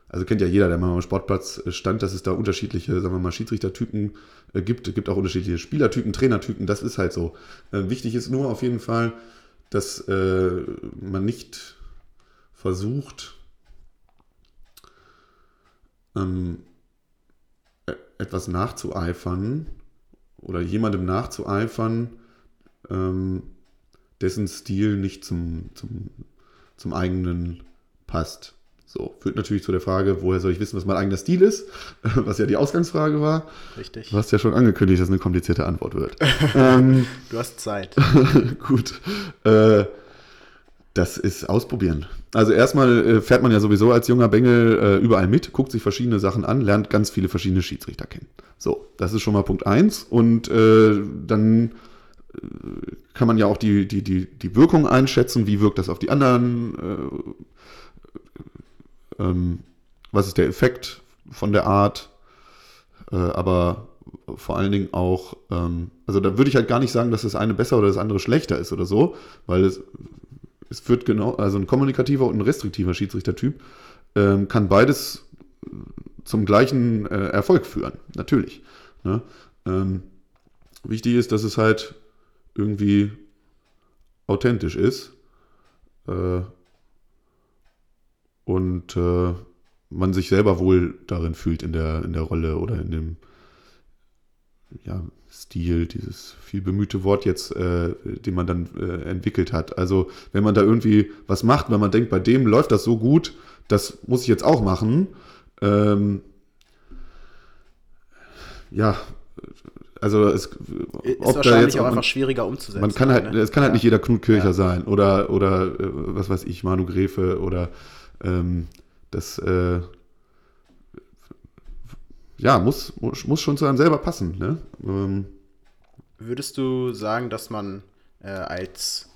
also kennt ja jeder, der mal am Sportplatz äh, stand, dass es da unterschiedliche, sagen wir mal, Schiedsrichtertypen äh, gibt. Es gibt auch unterschiedliche Spielertypen, Trainertypen, das ist halt so. Äh, wichtig ist nur auf jeden Fall, dass äh, man nicht versucht, ähm, e- etwas nachzueifern oder jemandem nachzueifern, ähm, dessen Stil nicht zum, zum, zum eigenen passt. So, führt natürlich zu der Frage, woher soll ich wissen, was mein eigener Stil ist? Was ja die Ausgangsfrage war. Richtig. Du hast ja schon angekündigt, dass es eine komplizierte Antwort wird. ähm, Du hast Zeit. Gut. Äh, das ist ausprobieren. Also erstmal äh, fährt man ja sowieso als junger Bengel äh, überall mit, guckt sich verschiedene Sachen an, lernt ganz viele verschiedene Schiedsrichter kennen. So, das ist schon mal Punkt eins. Und äh, dann äh, kann man ja auch die, die, die, die Wirkung einschätzen, wie wirkt das auf die anderen, äh, ähm, was ist der Effekt von der Art, äh, aber vor allen Dingen auch, ähm, also da würde ich halt gar nicht sagen, dass das eine besser oder das andere schlechter ist oder so, weil es, es führt genau, also ein kommunikativer und ein restriktiver Schiedsrichtertyp ähm, kann beides zum gleichen äh, Erfolg führen, natürlich. Ne? Ähm, wichtig ist, dass es halt irgendwie authentisch ist äh, und äh, man sich selber wohl darin fühlt in der, in der Rolle oder in dem ja, Stil, dieses viel bemühte Wort jetzt, äh, den man dann äh, entwickelt hat. Also wenn man da irgendwie was macht, wenn man denkt, bei dem läuft das so gut, das muss ich jetzt auch machen. Ähm, ja, also es, Ist ob wahrscheinlich jetzt auch ob einfach man, schwieriger umzusetzen. man kann halt, ne? es kann halt Ja. nicht jeder Knut Kircher Ja. sein oder oder äh, was weiß ich, Manu Gräfe oder ähm, das äh, ja muss, muss schon zu einem selber passen, ne? Ähm, Würdest du sagen, dass man äh, als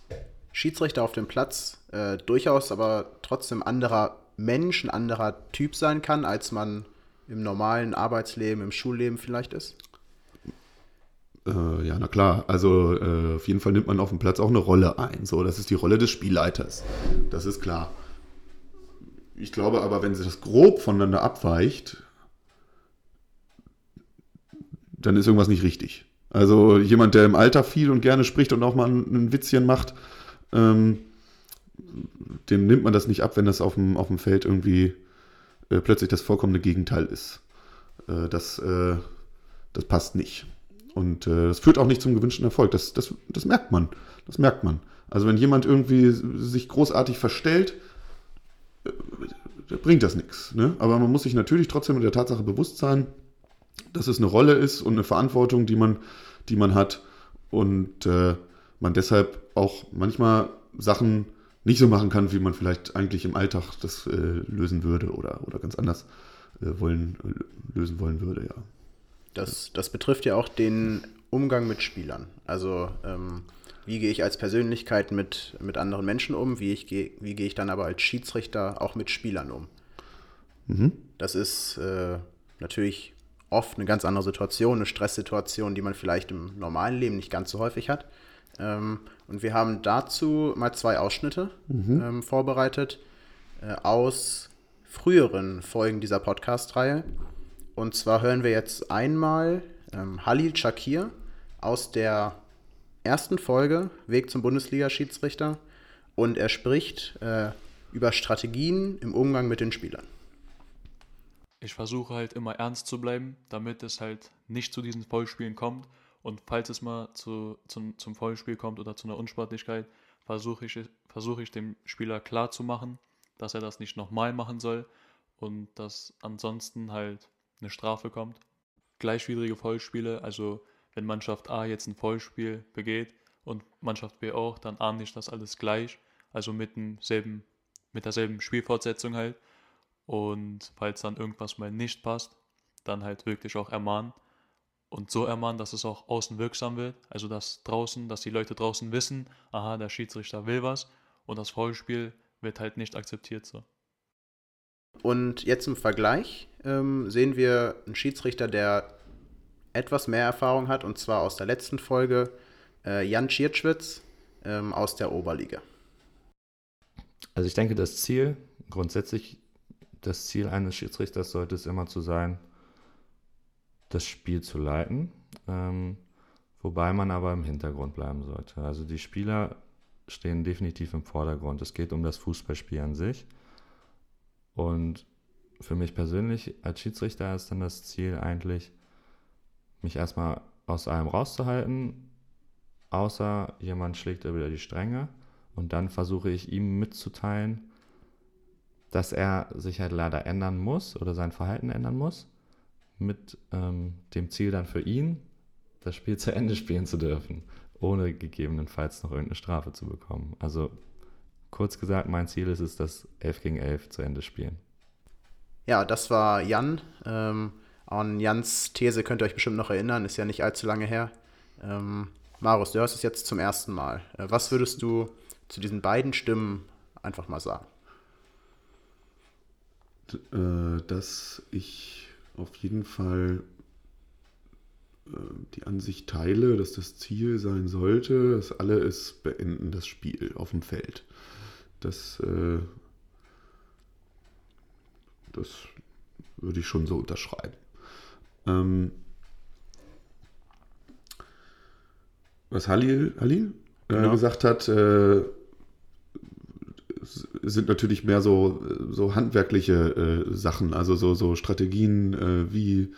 Schiedsrichter auf dem Platz äh, durchaus aber trotzdem anderer Mensch, ein anderer Typ sein kann, als man im normalen Arbeitsleben, im Schulleben vielleicht ist? Äh, ja, na klar. Also äh, auf jeden Fall nimmt man auf dem Platz auch eine Rolle ein. So, das ist die Rolle des Spielleiters. Das ist klar. Ich glaube aber, wenn das grob voneinander abweicht, dann ist irgendwas nicht richtig. Also jemand, der im Alter viel und gerne spricht und auch mal ein, Witzchen macht, ähm, dem nimmt man das nicht ab, wenn das auf dem, auf dem Feld irgendwie äh, plötzlich das vollkommene Gegenteil ist. Äh, das, äh, das passt nicht. Und äh, das führt auch nicht zum gewünschten Erfolg. Das, das, das merkt man. Das merkt man. Also wenn jemand irgendwie sich großartig verstellt, äh, bringt das nichts. Ne? Aber man muss sich natürlich trotzdem mit der Tatsache bewusst sein, dass es eine Rolle ist und eine Verantwortung, die man, die man hat. Und äh, man deshalb auch manchmal Sachen nicht so machen kann, wie man vielleicht eigentlich im Alltag das äh, lösen würde oder, oder ganz anders äh, wollen, lösen wollen würde, ja. Das, das betrifft ja auch den Umgang mit Spielern. Also ähm, wie gehe ich als Persönlichkeit mit, mit anderen Menschen um, wie, ich gehe, wie gehe ich dann aber als Schiedsrichter auch mit Spielern um. Das ist äh, natürlich oft eine ganz andere Situation, eine Stresssituation, die man vielleicht im normalen Leben nicht ganz so häufig hat. Ähm, und wir haben dazu mal zwei Ausschnitte ähm, vorbereitet äh, aus früheren Folgen dieser Podcast-Reihe. Und zwar hören wir jetzt einmal ähm, Halil Shakir aus der ersten Folge Weg zum Bundesliga-Schiedsrichter. Und er spricht äh, über Strategien im Umgang mit den Spielern. Ich versuche halt immer ernst zu bleiben, damit es halt nicht zu diesen Vollspielen kommt. Und falls es mal zu, zum, zum Vollspiel kommt oder zu einer Unsportlichkeit, versuche ich, versuche ich dem Spieler klar zu machen, dass er das nicht nochmal machen soll und dass ansonsten halt eine Strafe kommt. Gleichwidrige Vollspiele, also wenn Mannschaft A jetzt ein Vollspiel begeht und Mannschaft B auch, dann ahne ich das alles gleich, also mit demselben, mit derselben Spielfortsetzung halt. Und falls dann irgendwas mal nicht passt, dann halt wirklich auch ermahnen. Und so ermahnen, dass es auch außen wirksam wird. Also dass draußen, dass die Leute draußen wissen, aha, der Schiedsrichter will was. Und das Foulspiel wird halt nicht akzeptiert so. Und jetzt im Vergleich ähm, sehen wir einen Schiedsrichter, der etwas mehr Erfahrung hat, und zwar aus der letzten Folge, äh, Jan Schiertschwitz ähm, aus der Oberliga. Also ich denke, das Ziel grundsätzlich das Ziel eines Schiedsrichters sollte es immer zu sein, das Spiel zu leiten, ähm, wobei man aber im Hintergrund bleiben sollte. Also die Spieler stehen definitiv im Vordergrund. Es geht um das Fußballspiel an sich. Und für mich persönlich als Schiedsrichter ist dann das Ziel eigentlich, mich erstmal aus allem rauszuhalten, außer jemand schlägt über die Stränge. Und dann versuche ich ihm mitzuteilen, dass er sich halt leider ändern muss oder sein Verhalten ändern muss, mit ähm, dem Ziel dann für ihn, das Spiel zu Ende spielen zu dürfen, ohne gegebenenfalls noch irgendeine Strafe zu bekommen. Also kurz gesagt, mein Ziel ist es, das 11 gegen 11 zu Ende spielen. Ja, das war Jan. Ähm, an Jans These könnt ihr euch bestimmt noch erinnern, ist ja nicht allzu lange her. Ähm, Marius, du hörst es jetzt zum ersten Mal. Äh, was würdest du zu diesen beiden Stimmen einfach mal sagen? Äh, dass ich auf jeden Fall äh, die Ansicht teile, dass das Ziel sein sollte, dass alle es beenden, das Spiel auf dem Feld. Das, äh, das würde ich schon so unterschreiben. Ähm, was Halil, Halil genau. gesagt hat, sind natürlich mehr so, so handwerkliche äh, Sachen, also so, so Strategien, äh, wie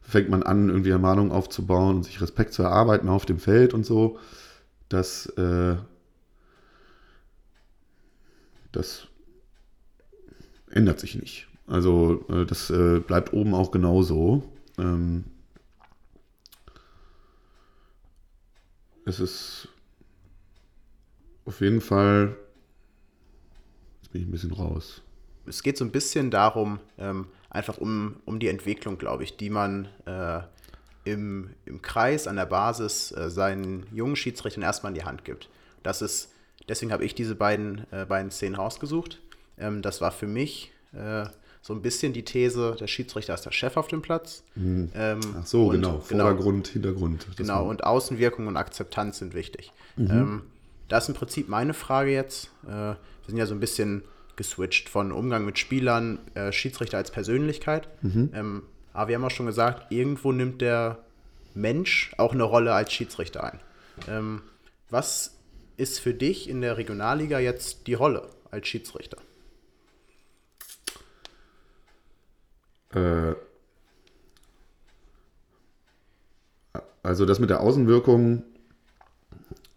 fängt man an, irgendwie Ermahnungen aufzubauen und sich Respekt zu erarbeiten auf dem Feld und so. Das, äh, das ändert sich nicht. Also äh, das äh, bleibt oben auch genauso. Ähm, es ist auf jeden Fall bin ich ein bisschen raus. Es geht so ein bisschen darum, ähm, einfach um, um die Entwicklung, glaube ich, die man äh, im, im Kreis an der Basis äh, seinen jungen Schiedsrichtern erstmal in die Hand gibt. Das ist, deswegen habe ich diese beiden, äh, beiden Szenen rausgesucht. Ähm, das war für mich äh, so ein bisschen die These, der Schiedsrichter ist der Chef auf dem Platz. Mhm. Ähm, Ach so, genau. genau. Vordergrund, genau, Hintergrund. Genau, und Außenwirkung und Akzeptanz sind wichtig. Mhm. Ähm, das ist im Prinzip meine Frage jetzt. Äh, wir sind ja so ein bisschen geswitcht von Umgang mit Spielern, äh, Schiedsrichter als Persönlichkeit. Mhm. Ähm, aber wir haben auch schon gesagt, irgendwo nimmt der Mensch auch eine Rolle als Schiedsrichter ein. Ähm, was ist für dich in der Regionalliga jetzt die Rolle als Schiedsrichter? Äh, also das mit der Außenwirkung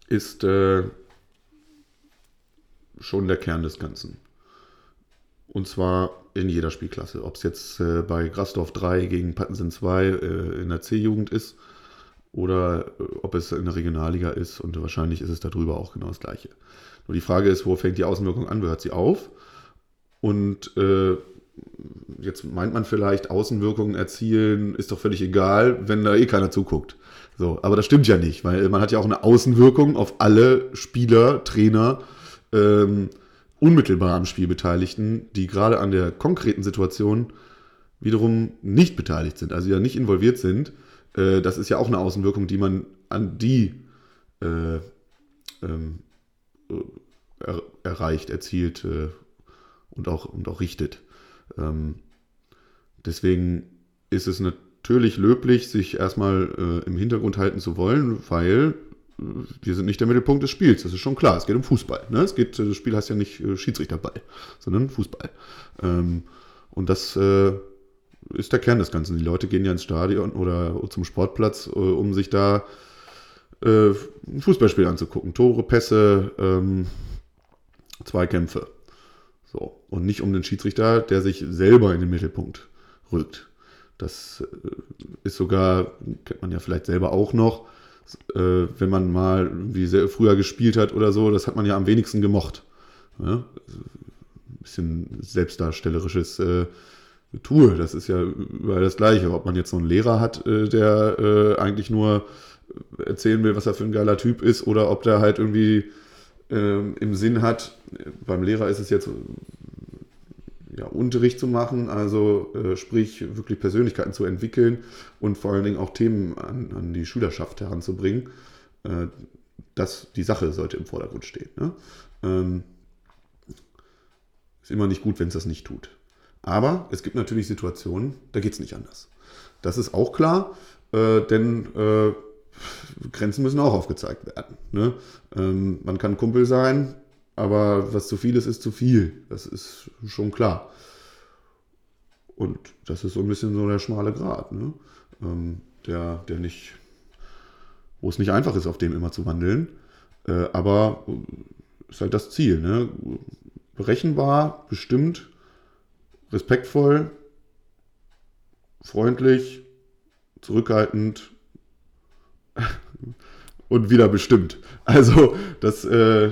ist äh, schon der Kern des Ganzen. Und zwar in jeder Spielklasse. Ob es jetzt äh, bei Grasdorf 3 gegen Pattensen 2 äh, in der C-Jugend ist oder äh, ob es in der Regionalliga ist und wahrscheinlich ist es darüber auch genau das Gleiche. Nur die Frage ist, wo fängt die Außenwirkung an, wo hört sie auf? Und äh, jetzt meint man vielleicht, Außenwirkungen erzielen ist doch völlig egal, wenn da eh keiner zuguckt. So, aber das stimmt ja nicht, weil man hat ja auch eine Außenwirkung auf alle Spieler, Trainer, ähm, unmittelbar am Spiel Beteiligten, die gerade an der konkreten Situation wiederum nicht beteiligt sind, also ja nicht involviert sind. Äh, das ist ja auch eine Außenwirkung, die man an die äh, ähm, er, erreicht, erzielt äh, und, auch, und auch richtet. Ähm, deswegen ist es eine natürlich löblich, sich erstmal äh, im Hintergrund halten zu wollen, weil wir sind nicht der Mittelpunkt des Spiels, das ist schon klar. Es geht um Fußball. Ne? Es geht, das Spiel heißt ja nicht äh, Schiedsrichterball, sondern Fußball. Ähm, und das äh, ist der Kern des Ganzen. Die Leute gehen ja ins Stadion oder zum Sportplatz, äh, um sich da äh, ein Fußballspiel anzugucken. Tore, Pässe, ähm, Zweikämpfe. So. Und nicht um den Schiedsrichter, der sich selber in den Mittelpunkt rückt. Das äh, ist sogar, kennt man ja vielleicht selber auch noch, äh, wenn man mal irgendwie sehr früher gespielt hat oder so, das hat man ja am wenigsten gemocht. Ja? Ein bisschen selbstdarstellerisches äh, Tue, das ist ja überall das Gleiche. Ob man jetzt so einen Lehrer hat, äh, der äh, eigentlich nur erzählen will, was er für ein geiler Typ ist, oder ob der halt irgendwie ähm, im Sinn hat, beim Lehrer ist es jetzt ja, Unterricht zu machen, also äh, sprich wirklich Persönlichkeiten zu entwickeln und vor allen Dingen auch Themen an, an die Schülerschaft heranzubringen. Äh, das, die Sache sollte im Vordergrund stehen. Ne? Ähm, ist immer nicht gut, wenn es das nicht tut. Aber es gibt natürlich Situationen, da geht es nicht anders. Das ist auch klar, äh, denn äh, Grenzen müssen auch aufgezeigt werden. Ne? Ähm, man kann Kumpel sein, aber was zu viel ist, ist zu viel. Das ist schon klar. Und das ist so ein bisschen so der schmale Grat, ne? ähm, der, der nicht, wo es nicht einfach ist, auf dem immer zu wandeln. Äh, aber ist halt das Ziel. Ne? Berechenbar, bestimmt, respektvoll, freundlich, zurückhaltend und wieder bestimmt. Also das äh,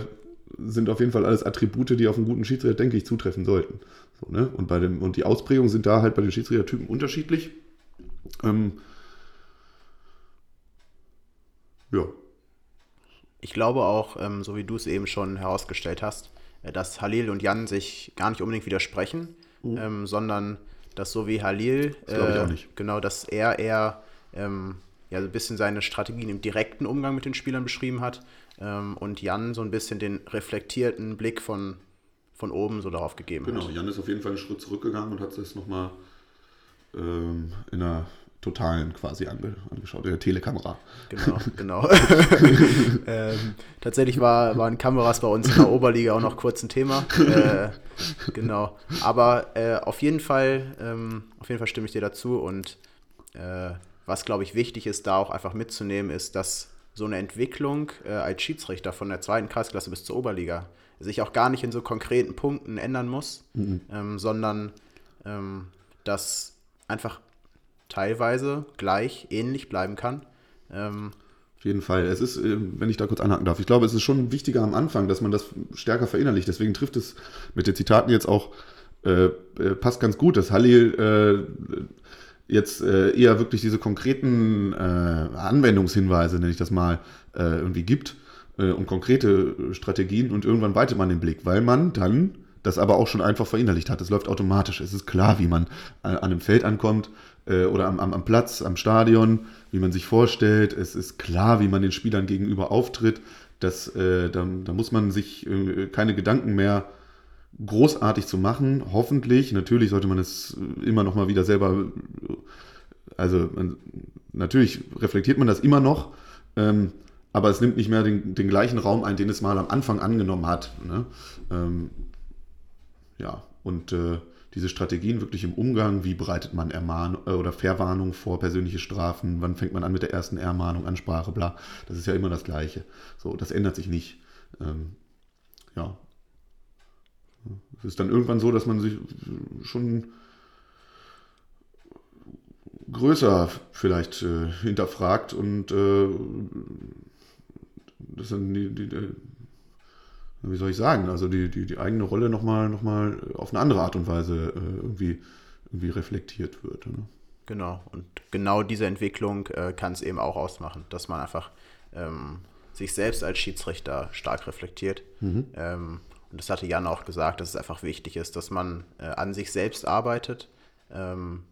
sind auf jeden Fall alles Attribute, die auf einen guten Schiedsrichter, denke ich, zutreffen sollten. So, ne? und, bei dem, und die Ausprägungen sind da halt bei den Schiedsrichtertypen unterschiedlich. Ähm, ja. Ich glaube auch, ähm, so wie du es eben schon herausgestellt hast, äh, dass Halil und Jan sich gar nicht unbedingt widersprechen, mhm. ähm, sondern dass so wie Halil, das äh, genau, dass er eher ähm, ja, so ein bisschen seine Strategien im direkten Umgang mit den Spielern beschrieben hat ähm, und Jan so ein bisschen den reflektierten Blick von, von oben so darauf gegeben genau, hat. Genau, Jan ist auf jeden Fall einen Schritt zurückgegangen und hat es nochmal ähm, in einer totalen quasi ange, angeschaut, in der Telekamera. Genau, genau. ähm, tatsächlich war, waren Kameras bei uns in der Oberliga auch noch kurz ein Thema. Äh, genau. Aber äh, auf jeden Fall, ähm, auf jeden Fall stimme ich dir dazu und äh, was, glaube ich, wichtig ist, da auch einfach mitzunehmen, ist, dass so eine Entwicklung äh, als Schiedsrichter von der zweiten Kreisklasse bis zur Oberliga sich auch gar nicht in so konkreten Punkten ändern muss, mhm. ähm, sondern ähm, dass einfach teilweise gleich ähnlich bleiben kann. Ähm, auf jeden Fall. Es ist, äh, wenn ich da kurz anhaken darf, ich glaube, es ist schon wichtiger am Anfang, dass man das stärker verinnerlicht. Deswegen trifft es mit den Zitaten jetzt auch, äh, äh passt ganz gut, dass Halil äh, jetzt äh, eher wirklich diese konkreten äh, Anwendungshinweise, nenne ich das mal, äh, irgendwie gibt äh, und konkrete Strategien und irgendwann weitet man den Blick, weil man dann das aber auch schon einfach verinnerlicht hat. Es läuft automatisch. Es ist klar, wie man äh, an einem Feld ankommt äh, oder am, am, am Platz, am Stadion, wie man sich vorstellt. Es ist klar, wie man den Spielern gegenüber auftritt. Das, da, da muss man sich keine Gedanken mehr großartig zu machen, hoffentlich. Natürlich sollte man es immer noch mal wieder selber, also natürlich reflektiert man das immer noch, ähm, aber es nimmt nicht mehr den, den, gleichen Raum ein, den es mal am Anfang angenommen hat. Ne? Ähm, ja, und äh, diese Strategien wirklich im Umgang, wie bereitet man Ermahn äh, oder Verwarnung vor, persönliche Strafen, wann fängt man an mit der ersten Ermahnung, Ansprache, bla, das ist ja immer das Gleiche. So, das ändert sich nicht. Ähm, ja, es ist dann irgendwann so, dass man sich schon größer vielleicht äh, hinterfragt und äh, das dann die, die, die, wie soll ich sagen, also die, die, die eigene Rolle nochmal noch mal auf eine andere Art und Weise äh, irgendwie, irgendwie reflektiert wird. Ne? Genau, und genau diese Entwicklung äh, kann es eben auch ausmachen, dass man einfach ähm, sich selbst als Schiedsrichter stark reflektiert. Mhm. Ähm, das hatte Jan auch gesagt, dass es einfach wichtig ist, dass man äh, an sich selbst arbeitet, ähm,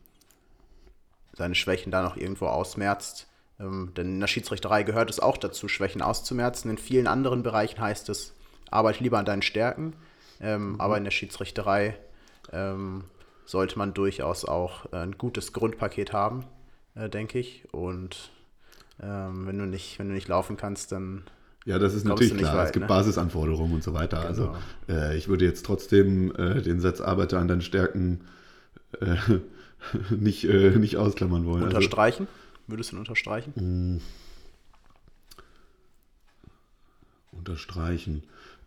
seine Schwächen dann auch irgendwo ausmerzt. Ähm, denn in der Schiedsrichterei gehört es auch dazu, Schwächen auszumerzen. In vielen anderen Bereichen heißt es, arbeite lieber an deinen Stärken. Ähm, mhm. Aber in der Schiedsrichterei ähm, sollte man durchaus auch ein gutes Grundpaket haben, äh, denke ich. Und Ähm, wenn, du nicht, wenn du nicht laufen kannst, dann Ja, das ist natürlich klar. weit, es gibt ne? Basisanforderungen und so weiter. Also Genau. äh, ich würde jetzt trotzdem äh, den Satz Arbeiter an deinen Stärken äh, nicht, äh, nicht ausklammern wollen. Also, unterstreichen. Würdest du ihn unterstreichen? mh, unterstreichen.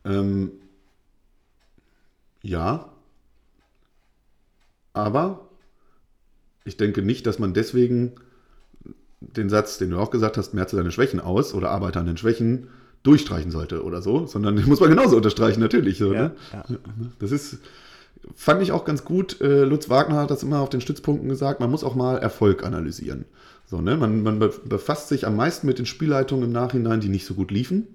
Ähm, ja, aber ich denke nicht, dass man deswegen den Satz, den du auch gesagt hast, merze deine Schwächen aus oder arbeite an den Schwächen, durchstreichen sollte oder so, sondern den muss man genauso unterstreichen, natürlich. So, ne? ja. Das ist, fand ich auch ganz gut. Äh, Lutz Wagner hat das immer auf den Stützpunkten gesagt, man muss auch mal Erfolg analysieren. So, ne? Man, man be- befasst sich am meisten mit den Spielleitungen im Nachhinein, die nicht so gut liefen.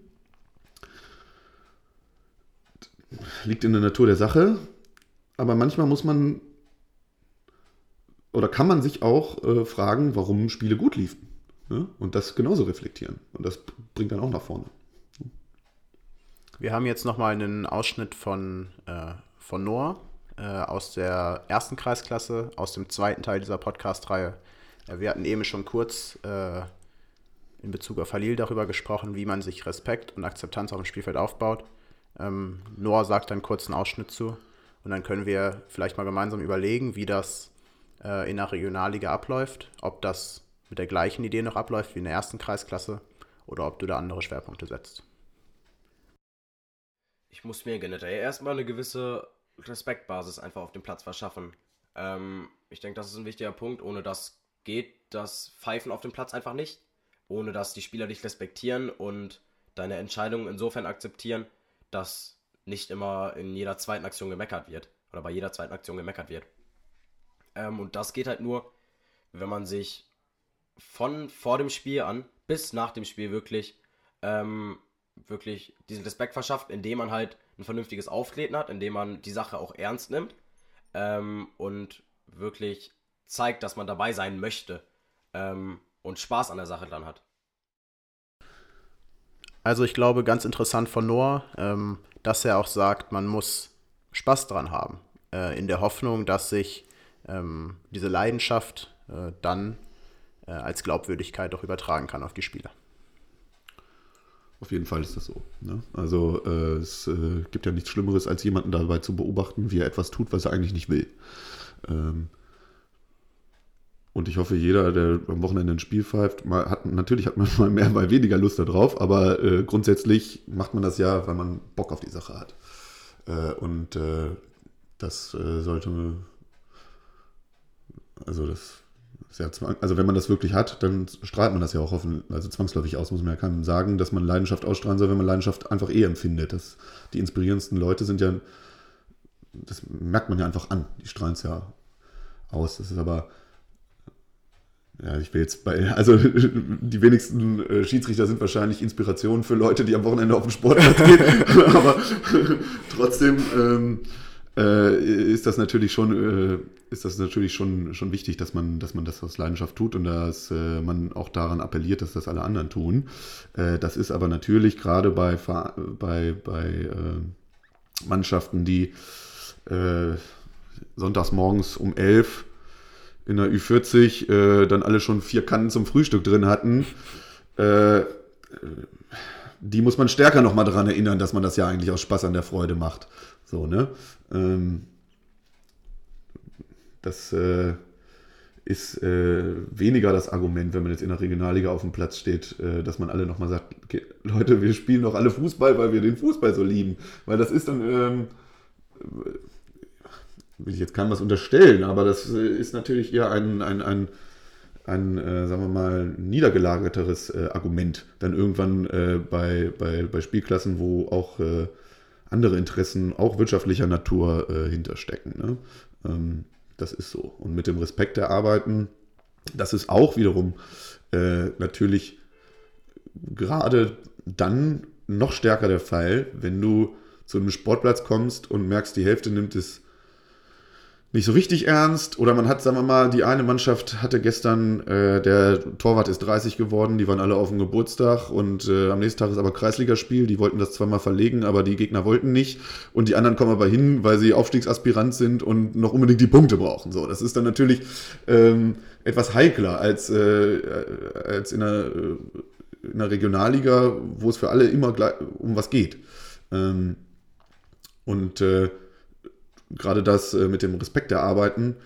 Liegt in der Natur der Sache. Aber manchmal muss man oder kann man sich auch äh, fragen, warum Spiele gut liefen. Ne? Und das genauso reflektieren. Und das bringt dann auch nach vorne. Wir haben jetzt nochmal einen Ausschnitt von, äh, von Noah äh, aus der ersten Kreisklasse, aus dem zweiten Teil dieser Podcast-Reihe. Äh, wir hatten eben schon kurz äh, in Bezug auf Halil darüber gesprochen, wie man sich Respekt und Akzeptanz auf dem Spielfeld aufbaut. Ähm, Noah sagt einen kurzen Ausschnitt zu und dann können wir vielleicht mal gemeinsam überlegen, wie das äh, in der Regionalliga abläuft, ob das mit der gleichen Idee noch abläuft wie in der ersten Kreisklasse oder ob du da andere Schwerpunkte setzt. Ich muss mir generell erstmal eine gewisse Respektbasis einfach auf dem Platz verschaffen. Ähm, ich denke, das ist ein wichtiger Punkt. Ohne das geht das Pfeifen auf dem Platz einfach nicht. Ohne dass die Spieler dich respektieren und deine Entscheidungen insofern akzeptieren, dass nicht immer in jeder zweiten Aktion gemeckert wird. Oder bei jeder zweiten Aktion gemeckert wird. Ähm, und das geht halt nur, wenn man sich von vor dem Spiel an bis nach dem Spiel wirklich ähm, wirklich diesen Respekt verschafft, indem man halt ein vernünftiges Auftreten hat, indem man die Sache auch ernst nimmt ähm, und wirklich zeigt, dass man dabei sein möchte ähm, und Spaß an der Sache dran hat. Also ich glaube, ganz interessant von Noah, ähm, dass er auch sagt, man muss Spaß dran haben. Äh, in der Hoffnung, dass sich ähm, diese Leidenschaft äh, dann äh, als Glaubwürdigkeit auch übertragen kann auf die Spieler. Auf jeden Fall ist das so. Ne? Also äh, es äh, gibt ja nichts Schlimmeres, als jemanden dabei zu beobachten, wie er etwas tut, was er eigentlich nicht will. Ähm, und ich hoffe, jeder, der am Wochenende ein Spiel pfeift, mal hat, natürlich hat man mal mehr, mal weniger Lust darauf, aber äh, grundsätzlich macht man das ja, weil man Bock auf die Sache hat. Äh, und äh, das äh, sollte, also das ja also wenn man das wirklich hat, dann strahlt man das ja auch hoffen, also zwangsläufig aus, muss man ja keinem sagen, dass man Leidenschaft ausstrahlen soll, wenn man Leidenschaft einfach eh empfindet. Das, die inspirierendsten Leute sind ja, das merkt man ja einfach an, die strahlen es ja aus. Das ist aber, ja, ich will jetzt bei, also die wenigsten äh, Schiedsrichter sind wahrscheinlich Inspirationen für Leute, die am Wochenende auf den Sportplatz gehen, aber trotzdem ähm, äh, ist das natürlich schon, äh, ist das natürlich schon, schon wichtig, dass man, dass man das aus Leidenschaft tut und dass äh, man auch daran appelliert, dass das alle anderen tun. Äh, das ist aber natürlich gerade bei, bei, bei äh, Mannschaften, die äh, sonntags morgens um 11 in der Ü40 äh, dann alle schon vier Kannen zum Frühstück drin hatten, die muss man stärker nochmal daran erinnern, dass man das ja eigentlich aus Spaß an der Freude macht. So, ne? Ähm, das äh, ist äh, weniger das Argument, wenn man jetzt in der Regionalliga auf dem Platz steht, äh, dass man alle nochmal sagt, okay, Leute, wir spielen doch alle Fußball, weil wir den Fußball so lieben. Weil das ist dann, ähm, will ich jetzt keinem was unterstellen, aber das äh, ist natürlich eher ein, ein, ein, ein äh, sagen wir mal, niedergelagerteres äh, Argument dann irgendwann äh, bei, bei, bei Spielklassen, wo auch äh, andere Interessen, auch wirtschaftlicher Natur äh, hinterstecken. Ne? Ähm, das ist so. Und mit dem Respekt erarbeiten, das ist auch wiederum äh, natürlich gerade dann noch stärker der Fall, wenn du zu einem Sportplatz kommst und merkst, die Hälfte nimmt es nicht so richtig ernst. Oder man hat, sagen wir mal, die eine Mannschaft hatte gestern, äh, der Torwart ist 30 geworden, die waren alle auf dem Geburtstag und äh, am nächsten Tag ist aber Kreisligaspiel. Die wollten das zweimal verlegen, aber die Gegner wollten nicht. Und die anderen kommen aber hin, weil sie Aufstiegsaspirant sind und noch unbedingt die Punkte brauchen. So, das ist dann natürlich ähm, etwas heikler als, äh, als in einer, äh, in einer Regionalliga, wo es für alle immer gleich um was geht. Ähm, und äh, gerade das äh, mit dem Respekt erarbeiten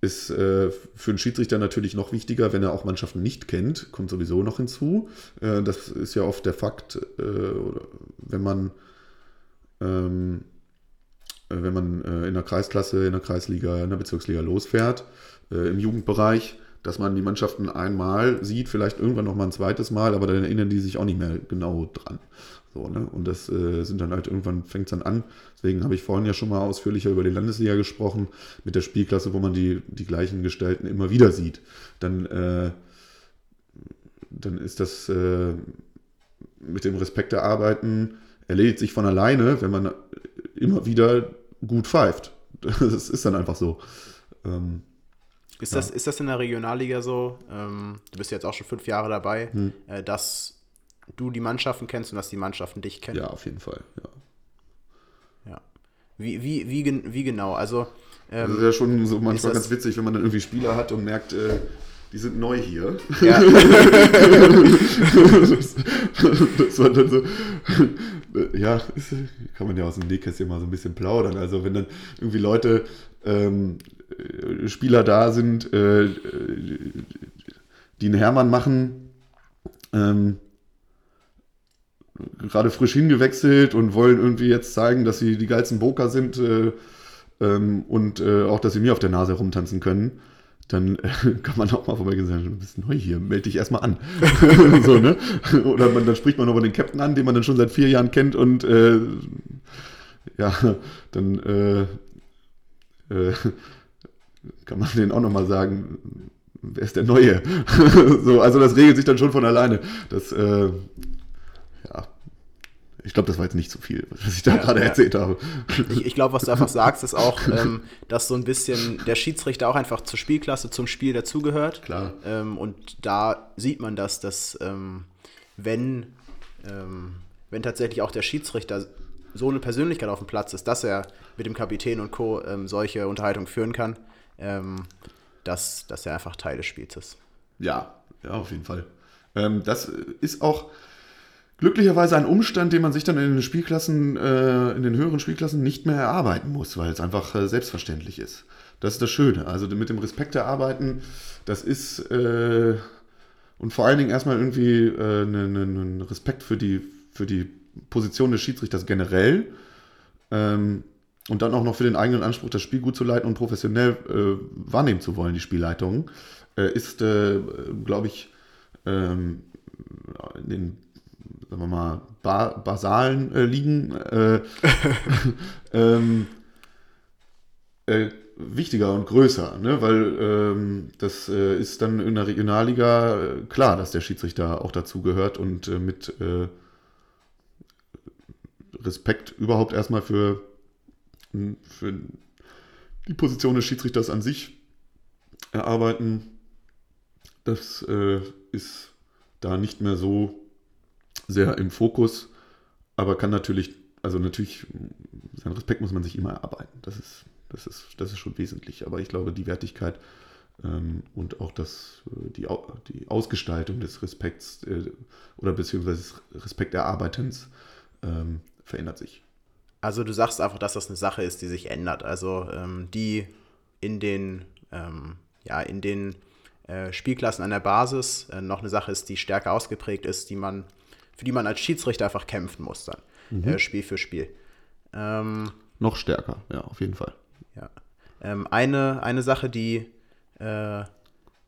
ist äh, für einen Schiedsrichter natürlich noch wichtiger, wenn er auch Mannschaften nicht kennt, kommt sowieso noch hinzu. Äh, das ist ja oft der Fakt, äh, wenn man, ähm, äh, wenn man äh, in der Kreisklasse, in der Kreisliga, in der Bezirksliga losfährt, im Jugendbereich, dass man die Mannschaften einmal sieht, vielleicht irgendwann noch mal ein zweites Mal, aber dann erinnern die sich auch nicht mehr genau dran. So, ne? Und das äh, sind dann halt irgendwann, fängt es dann an. Deswegen habe ich vorhin ja schon mal ausführlicher über die Landesliga gesprochen, mit der Spielklasse, wo man die, die gleichen Gestalten immer wieder sieht. Dann, äh, dann ist das äh, mit dem Respekt erarbeiten, erledigt sich von alleine, wenn man immer wieder gut pfeift. Das ist dann einfach so. Ähm, ist, das, ist das in der Regionalliga so? Ähm, du bist jetzt auch schon fünf Jahre dabei, Hm. äh, dass du die Mannschaften kennst und dass die Mannschaften dich kennen? ja, auf jeden Fall. Ja. Ja. Wie, wie, wie, wie genau? Also, Das ist ähm, ja schon so manchmal ganz witzig, wenn man dann irgendwie Spieler hat und merkt, äh, die sind neu hier. ja, das, das war dann so, ja, kann man ja aus dem Nähkästchen mal so ein bisschen plaudern. Also wenn dann irgendwie Leute, ähm, äh, Spieler da sind, äh, äh, die einen Hermann machen, ähm, gerade frisch hingewechselt und wollen irgendwie jetzt zeigen, dass sie die geilsten Boker sind äh, ähm, und äh, auch, dass sie mir auf der Nase rumtanzen können, dann äh, kann man auch mal vorbeigehen und sagen, du bist neu hier, melde dich erstmal an. so, ne? Oder man, dann spricht man nochmal den Captain an, den man dann schon seit vier Jahren kennt und äh, ja, dann äh, äh, kann man denen auch nochmal sagen, wer ist der Neue? so, also das regelt sich dann schon von alleine. Das, äh, ja, ich glaube, das war jetzt nicht zu viel, was ich da Ja, gerade ja. erzählt habe. ich, ich glaube, was du einfach sagst, ist auch, ähm, dass so ein bisschen der Schiedsrichter auch einfach zur Spielklasse, zum Spiel dazugehört. Klar. Ähm, und da sieht man das, dass ähm, wenn, ähm, wenn tatsächlich auch der Schiedsrichter so eine Persönlichkeit auf dem Platz ist, dass er mit dem Kapitän und Co. Ähm, solche Unterhaltungen führen kann, ähm, dass, dass er einfach Teil des Spiels ist. Ja, ja, auf jeden Fall. Ähm, das ist auch glücklicherweise ein Umstand, den man sich dann in den Spielklassen, äh, in den höheren Spielklassen nicht mehr erarbeiten muss, weil es einfach äh, selbstverständlich ist. Das ist das Schöne. Also mit dem Respekt erarbeiten, das ist äh, und vor allen Dingen erstmal irgendwie äh, einen einen Respekt für die, für die Position des Schiedsrichters generell. Ähm, und dann auch noch für den eigenen Anspruch, das Spiel gut zu leiten und professionell äh, wahrnehmen zu wollen, die Spielleitung, äh, ist, äh, glaube ich, ähm, in den, sagen wir mal, ba basalen äh, Ligen äh, ähm, äh, wichtiger und größer, ne? weil ähm, das ist dann in der Regionalliga klar, dass der Schiedsrichter auch dazu gehört und mit Respekt überhaupt erstmal für, für die Position des Schiedsrichters an sich erarbeiten. Das äh, ist da nicht mehr so sehr im Fokus, aber kann natürlich, also natürlich, seinen Respekt muss man sich immer erarbeiten. Das ist, das ist, das ist schon wesentlich. Aber ich glaube, die Wertigkeit ähm, und auch das, äh, die, die Ausgestaltung des Respekts äh, oder beziehungsweise des Respekterarbeitens ähm, verändert sich. Also du sagst einfach, dass das eine Sache ist, die sich ändert. Also ähm, die in den, ähm, ja, in den äh, Spielklassen an der Basis äh, noch eine Sache ist, die stärker ausgeprägt ist, die man, für die man als Schiedsrichter einfach kämpfen muss dann, äh, Spiel für Spiel. Ähm, Noch stärker, ja, auf jeden Fall. ja. Ähm, eine, eine Sache, die äh,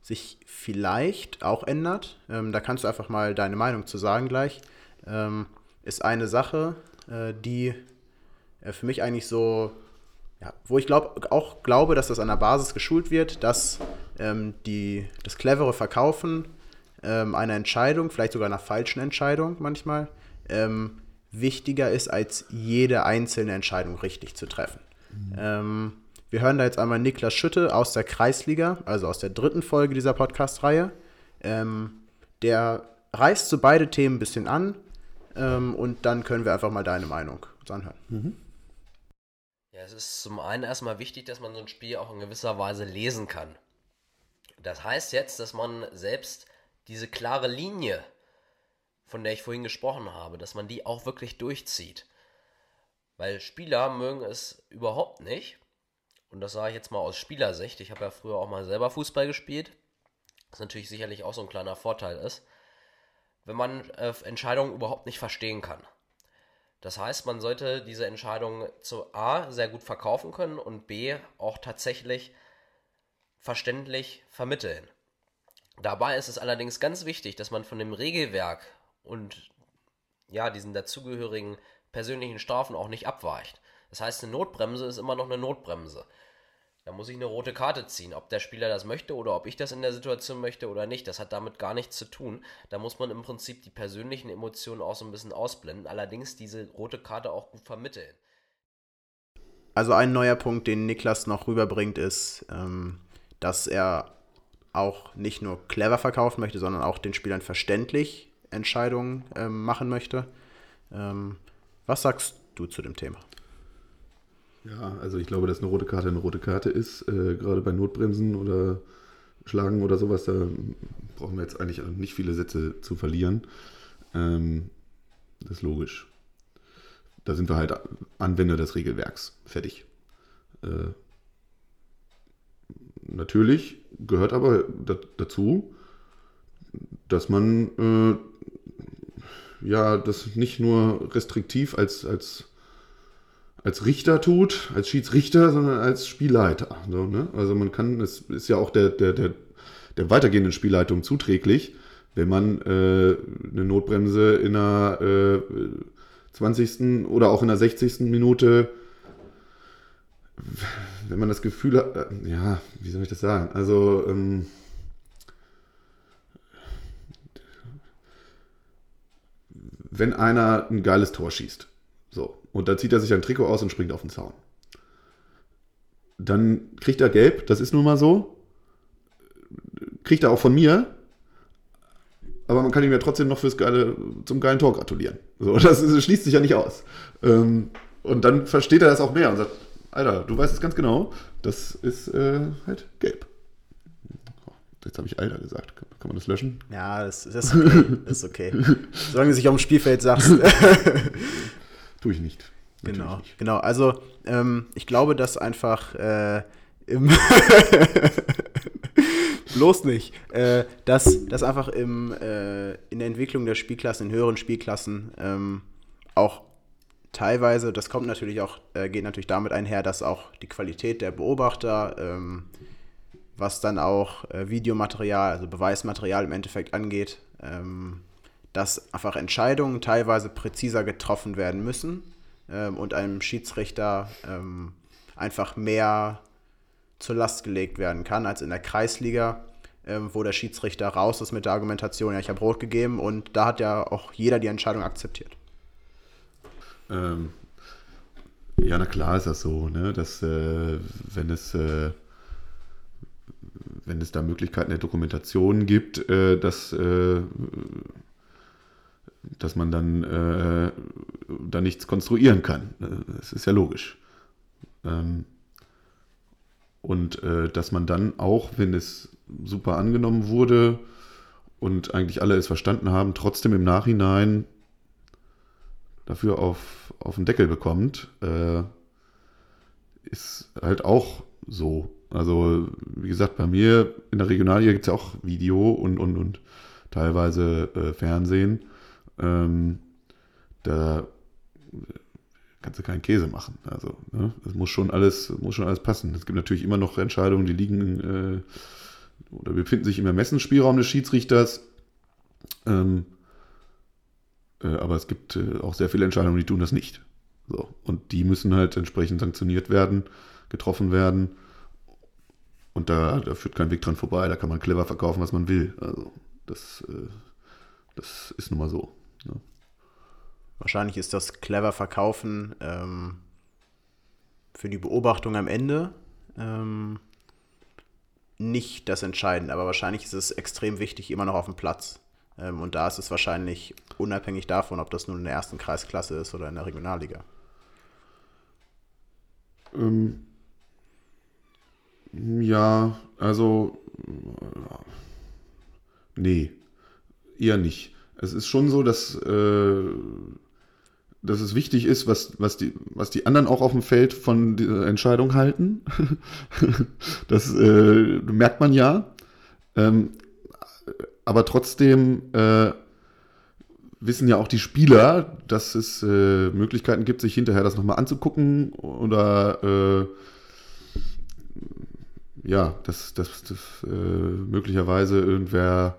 sich vielleicht auch ändert, ähm, da kannst du einfach mal deine Meinung zu sagen gleich, ähm, ist eine Sache, äh, die für mich eigentlich so, ja, wo ich glaub, auch glaube, dass das an der Basis geschult wird, dass ähm, die, das clevere Verkaufen ähm, einer Entscheidung, vielleicht sogar einer falschen Entscheidung manchmal, ähm, wichtiger ist, als jede einzelne Entscheidung richtig zu treffen. Ähm, wir hören da jetzt einmal Niklas Schütte aus der Kreisliga, also aus der dritten Folge dieser Podcast-Reihe. Ähm, der reißt so beide Themen ein bisschen an ähm, und dann können wir einfach mal deine Meinung uns anhören. Mhm. Es ist zum einen erstmal wichtig, dass man so ein Spiel auch in gewisser Weise lesen kann. Das heißt jetzt, dass man selbst diese klare Linie, von der ich vorhin gesprochen habe, dass man die auch wirklich durchzieht. Weil Spieler mögen es überhaupt nicht. Und das sage ich jetzt mal aus Spielersicht. Ich habe ja früher auch mal selber Fußball gespielt. Was natürlich sicherlich auch so ein kleiner Vorteil ist. Wenn man äh, Entscheidungen überhaupt nicht verstehen kann. Das heißt, man sollte diese Entscheidung zu A sehr gut verkaufen können und B auch tatsächlich verständlich vermitteln. Dabei ist es allerdings ganz wichtig, dass man von dem Regelwerk und ja, diesen dazugehörigen persönlichen Strafen auch nicht abweicht. Das heißt, eine Notbremse ist immer noch eine Notbremse. Da muss ich eine rote Karte ziehen. Ob der Spieler das möchte oder ob ich das in der Situation möchte oder nicht, das hat damit gar nichts zu tun. Da muss man im Prinzip die persönlichen Emotionen auch so ein bisschen ausblenden, allerdings diese rote Karte auch gut vermitteln. Also ein neuer Punkt, den Niklas noch rüberbringt, ist, ähm, dass er auch nicht nur clever verkaufen möchte, sondern auch den Spielern verständlich Entscheidungen ähm, machen möchte. Ähm, was sagst du zu dem Thema? Ja, also ich glaube, dass eine rote Karte eine rote Karte ist. Äh, gerade bei Notbremsen oder Schlagen oder sowas, da brauchen wir jetzt eigentlich nicht viele Sätze zu verlieren. Ähm, das ist logisch. Da sind wir halt Anwender des Regelwerks. Fertig. Äh, natürlich gehört aber dazu, dass man äh, ja das nicht nur restriktiv als, als als Richter tut, als Schiedsrichter, sondern als Spielleiter. So, ne? Also man kann, es ist ja auch der, der, der, der weitergehenden Spielleitung zuträglich, wenn man äh, eine Notbremse in einer äh, 20. oder auch in der 60. Minute, wenn man das Gefühl hat, äh, ja, wie soll ich das sagen? Also, ähm, wenn einer ein geiles Tor schießt, so, und dann zieht er sich ein Trikot aus und springt auf den Zaun. Dann kriegt er gelb, das ist nun mal so. Kriegt er auch von mir. Aber man kann ihm ja trotzdem noch fürs geile, zum geilen Tor gratulieren. So, das, das schließt sich ja nicht aus. Ähm, und dann versteht er das auch mehr und sagt, Alter, du weißt es ganz genau, das ist äh, halt gelb. Jetzt habe ich Alter gesagt. Kann, kann, man das löschen? Ja, das, das ist okay. Das ist okay. Solange du sich auf dem Spielfeld sagst. Tue ich nicht. genau, nicht. genau. Also ähm, ich glaube, dass einfach äh, im bloß nicht, äh, dass, dass einfach im, äh, in der Entwicklung der Spielklassen, in höheren Spielklassen ähm, auch teilweise, das kommt natürlich auch, äh, geht natürlich damit einher, dass auch die Qualität der Beobachter, ähm, was dann auch äh, Videomaterial, also Beweismaterial im Endeffekt angeht, ähm, dass einfach Entscheidungen teilweise präziser getroffen werden müssen ähm, und einem Schiedsrichter ähm, einfach mehr zur Last gelegt werden kann als in der Kreisliga, ähm, wo der Schiedsrichter raus ist mit der Argumentation, ja, ich habe rot gegeben und da hat ja auch jeder die Entscheidung akzeptiert. Ähm, ja, na klar ist das so, ne? dass äh, wenn es äh, wenn es da Möglichkeiten der Dokumentation gibt, äh, dass äh, dass man dann äh, da nichts konstruieren kann. Das ist ja logisch. Ähm, und äh, dass man dann auch, wenn es super angenommen wurde und eigentlich alle es verstanden haben, trotzdem im Nachhinein dafür auf, auf den Deckel bekommt, äh, ist halt auch so. Also, wie gesagt, bei mir in der Regionalliga gibt es ja auch Video und, und, und teilweise äh, Fernsehen. Ähm, da kannst du keinen Käse machen. Also, ne? das muss schon alles, muss schon alles passen. Es gibt natürlich immer noch Entscheidungen, die liegen äh, oder befinden sich im Ermessensspielraum des Schiedsrichters. Ähm, äh, aber es gibt äh, auch sehr viele Entscheidungen, die tun das nicht. So. Und die müssen halt entsprechend sanktioniert werden, getroffen werden. Und da, da führt kein Weg dran vorbei. Da kann man clever verkaufen, was man will. Also, das, äh, das ist nun mal so. Ja. Wahrscheinlich ist das clever verkaufen ähm, für die Beobachtung am Ende ähm, nicht das Entscheidende, aber wahrscheinlich ist es extrem wichtig immer noch auf dem Platz. Ähm, und da ist es wahrscheinlich unabhängig davon, ob das nun in der ersten Kreisklasse ist oder in der Regionalliga. Ähm, ja, also äh, nee, eher nicht. Es ist schon so, dass, äh, dass es wichtig ist, was, was, die, was die anderen auch auf dem Feld von dieser Entscheidung halten. das äh, merkt man ja. Ähm, aber trotzdem äh, wissen ja auch die Spieler, dass es äh, Möglichkeiten gibt, sich hinterher das nochmal anzugucken oder äh, ja, dass, dass, dass äh, möglicherweise irgendwer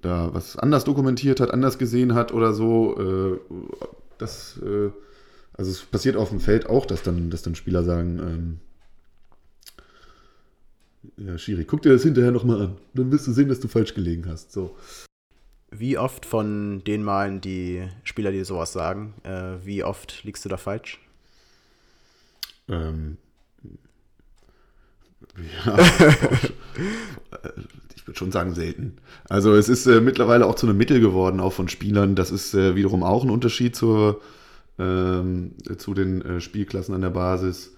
da was anders dokumentiert hat, anders gesehen hat oder so. Äh, das, äh, also es passiert auf dem Feld auch, dass dann, dass dann Spieler sagen, ähm, ja, Schiri, guck dir das hinterher nochmal an. Dann wirst du sehen, dass du falsch gelegen hast. So. Wie oft von den Malen, die Spieler dir sowas sagen, äh, wie oft liegst du da falsch? Ähm, ja, ich würde schon sagen selten. Also es ist äh, mittlerweile auch zu einem Mittel geworden, auch von Spielern. Das ist äh, wiederum auch ein Unterschied zur, ähm, zu den äh, Spielklassen an der Basis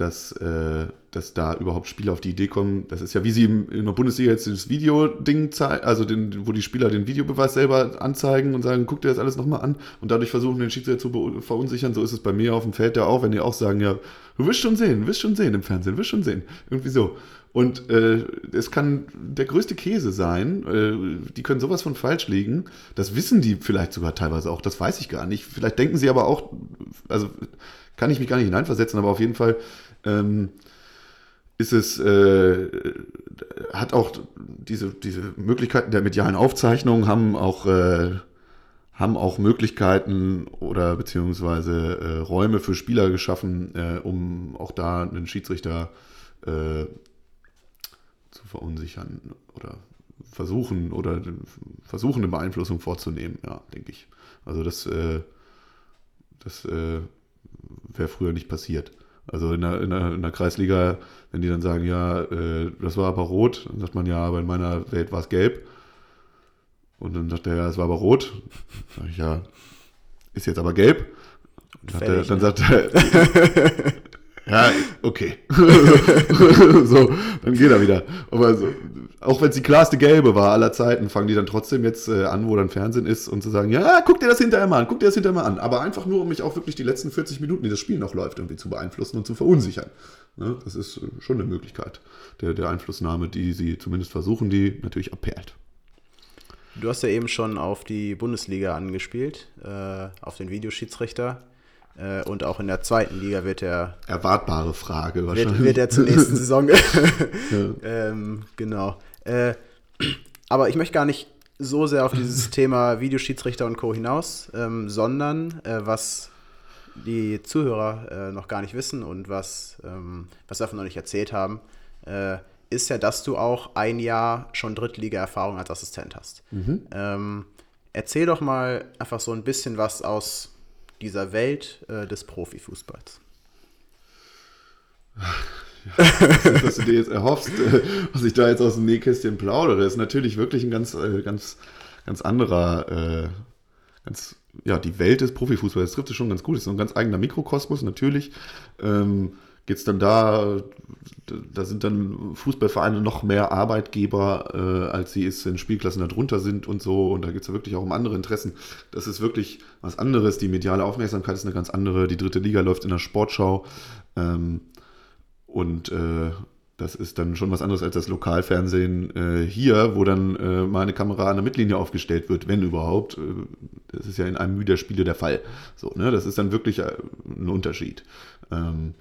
dass, äh, dass da überhaupt Spieler auf die Idee kommen. Das ist ja, wie sie in der Bundesliga jetzt das Video-Ding zeigen, also den, wo die Spieler den Videobeweis selber anzeigen und sagen, guck dir das alles nochmal an und dadurch versuchen, den Schiedsrichter zu verunsichern. So ist es bei mir auf dem Feld ja auch, wenn die auch sagen, ja, du wirst schon sehen, wirst schon sehen im Fernsehen, wirst schon sehen. Irgendwie so. Und äh, es kann der größte Käse sein. Äh, die können sowas von falsch liegen. Das wissen die vielleicht sogar teilweise auch. Das weiß ich gar nicht. Vielleicht denken sie aber auch, also kann ich mich gar nicht hineinversetzen, aber auf jeden Fall ähm, ist es, äh, hat auch diese, diese Möglichkeiten der medialen Aufzeichnung haben auch, äh, haben auch Möglichkeiten oder beziehungsweise äh, Räume für Spieler geschaffen, äh, um auch da einen Schiedsrichter äh, verunsichern oder versuchen oder versuchen eine Beeinflussung vorzunehmen, ja, denke ich. Also das, äh, das wäre früher nicht passiert. Also in der, in, der, in der, Kreisliga, wenn die dann sagen, ja, äh, das war aber rot, dann sagt man, ja, aber in meiner Welt war es gelb. Und dann sagt er, ja, es war aber rot. Sag ich, ja, ist jetzt aber gelb. Dann, Fertig, er, dann sagt er, Ja, okay. so, dann geht er wieder. Aber so, auch wenn es die klarste gelbe war aller Zeiten, fangen die dann trotzdem jetzt äh, an, wo dann Fernsehen ist und zu sagen, ja, guck dir das hinterher mal an, guck dir das hinterher mal an. Aber einfach nur, um mich auch wirklich die letzten 40 Minuten, die das Spiel noch läuft, irgendwie zu beeinflussen und zu verunsichern. Ne? Das ist äh, schon eine Möglichkeit der, der Einflussnahme, die sie zumindest versuchen, die natürlich abperlt. Du hast ja eben schon auf die Bundesliga angespielt, äh, auf den Videoschiedsrichter. Äh, und auch in der zweiten Liga wird er. Erwartbare Frage wahrscheinlich. Wird, wird er zur nächsten Saison. ähm, genau. Äh, aber ich möchte gar nicht so sehr auf dieses Thema Videoschiedsrichter und Co. hinaus, ähm, sondern äh, was die Zuhörer äh, noch gar nicht wissen und was, ähm, was wir davon noch nicht erzählt haben, äh, ist ja, dass du auch ein Jahr schon Drittliga-Erfahrung als Assistent hast. Mhm. Ähm, erzähl doch mal einfach so ein bisschen was aus dieser Welt äh, des Profifußballs. Ja, was du dir jetzt erhoffst, äh, was ich da jetzt aus dem Nähkästchen plaudere, ist natürlich wirklich ein ganz, äh, ganz, ganz anderer, äh, ganz, ja, die Welt des Profifußballs. Das trifft es schon ganz gut. Das ist so ein ganz eigener Mikrokosmos, natürlich. Ähm, es dann da, da sind dann Fußballvereine noch mehr Arbeitgeber, äh, als sie es in Spielklassen darunter sind und so. Und da geht es ja wirklich auch um andere Interessen. Das ist wirklich was anderes. Die mediale Aufmerksamkeit ist eine ganz andere. Die dritte Liga läuft in der Sportschau. Ähm, und äh, das ist dann schon was anderes als das Lokalfernsehen äh, hier, wo dann äh, mal eine Kamera an der Mittellinie aufgestellt wird, wenn überhaupt. Äh, das ist ja in einem der Spiele der Fall. So, ne? Das ist dann wirklich äh, ein Unterschied. Ähm,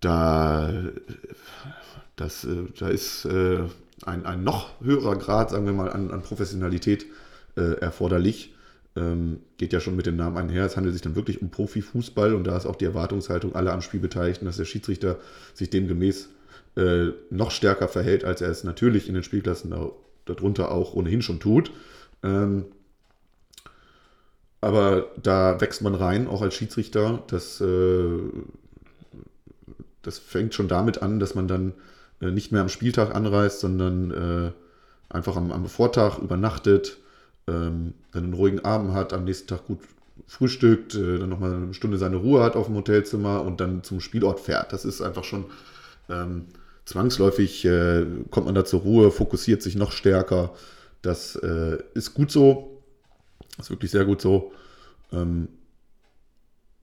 da, das, äh, da ist äh, ein, ein noch höherer Grad, sagen wir mal, an, an Professionalität äh, erforderlich. Ähm, geht ja schon mit dem Namen einher. Es handelt sich dann wirklich um Profifußball und da ist auch die Erwartungshaltung aller am Spiel Beteiligten, dass der Schiedsrichter sich demgemäß noch stärker verhält, als er es natürlich in den Spielklassen da, darunter auch ohnehin schon tut. Ähm, aber da wächst man rein, auch als Schiedsrichter. Das äh, das fängt schon damit an, dass man dann äh, nicht mehr am Spieltag anreist, sondern äh, einfach am, am Vortag übernachtet, ähm, dann einen ruhigen Abend hat, am nächsten Tag gut frühstückt, äh, dann nochmal eine Stunde seine Ruhe hat auf dem Hotelzimmer und dann zum Spielort fährt. Das ist einfach schon ähm, zwangsläufig, äh, kommt man da zur Ruhe, fokussiert sich noch stärker. Das äh, ist gut so, ist wirklich sehr gut so. Ähm,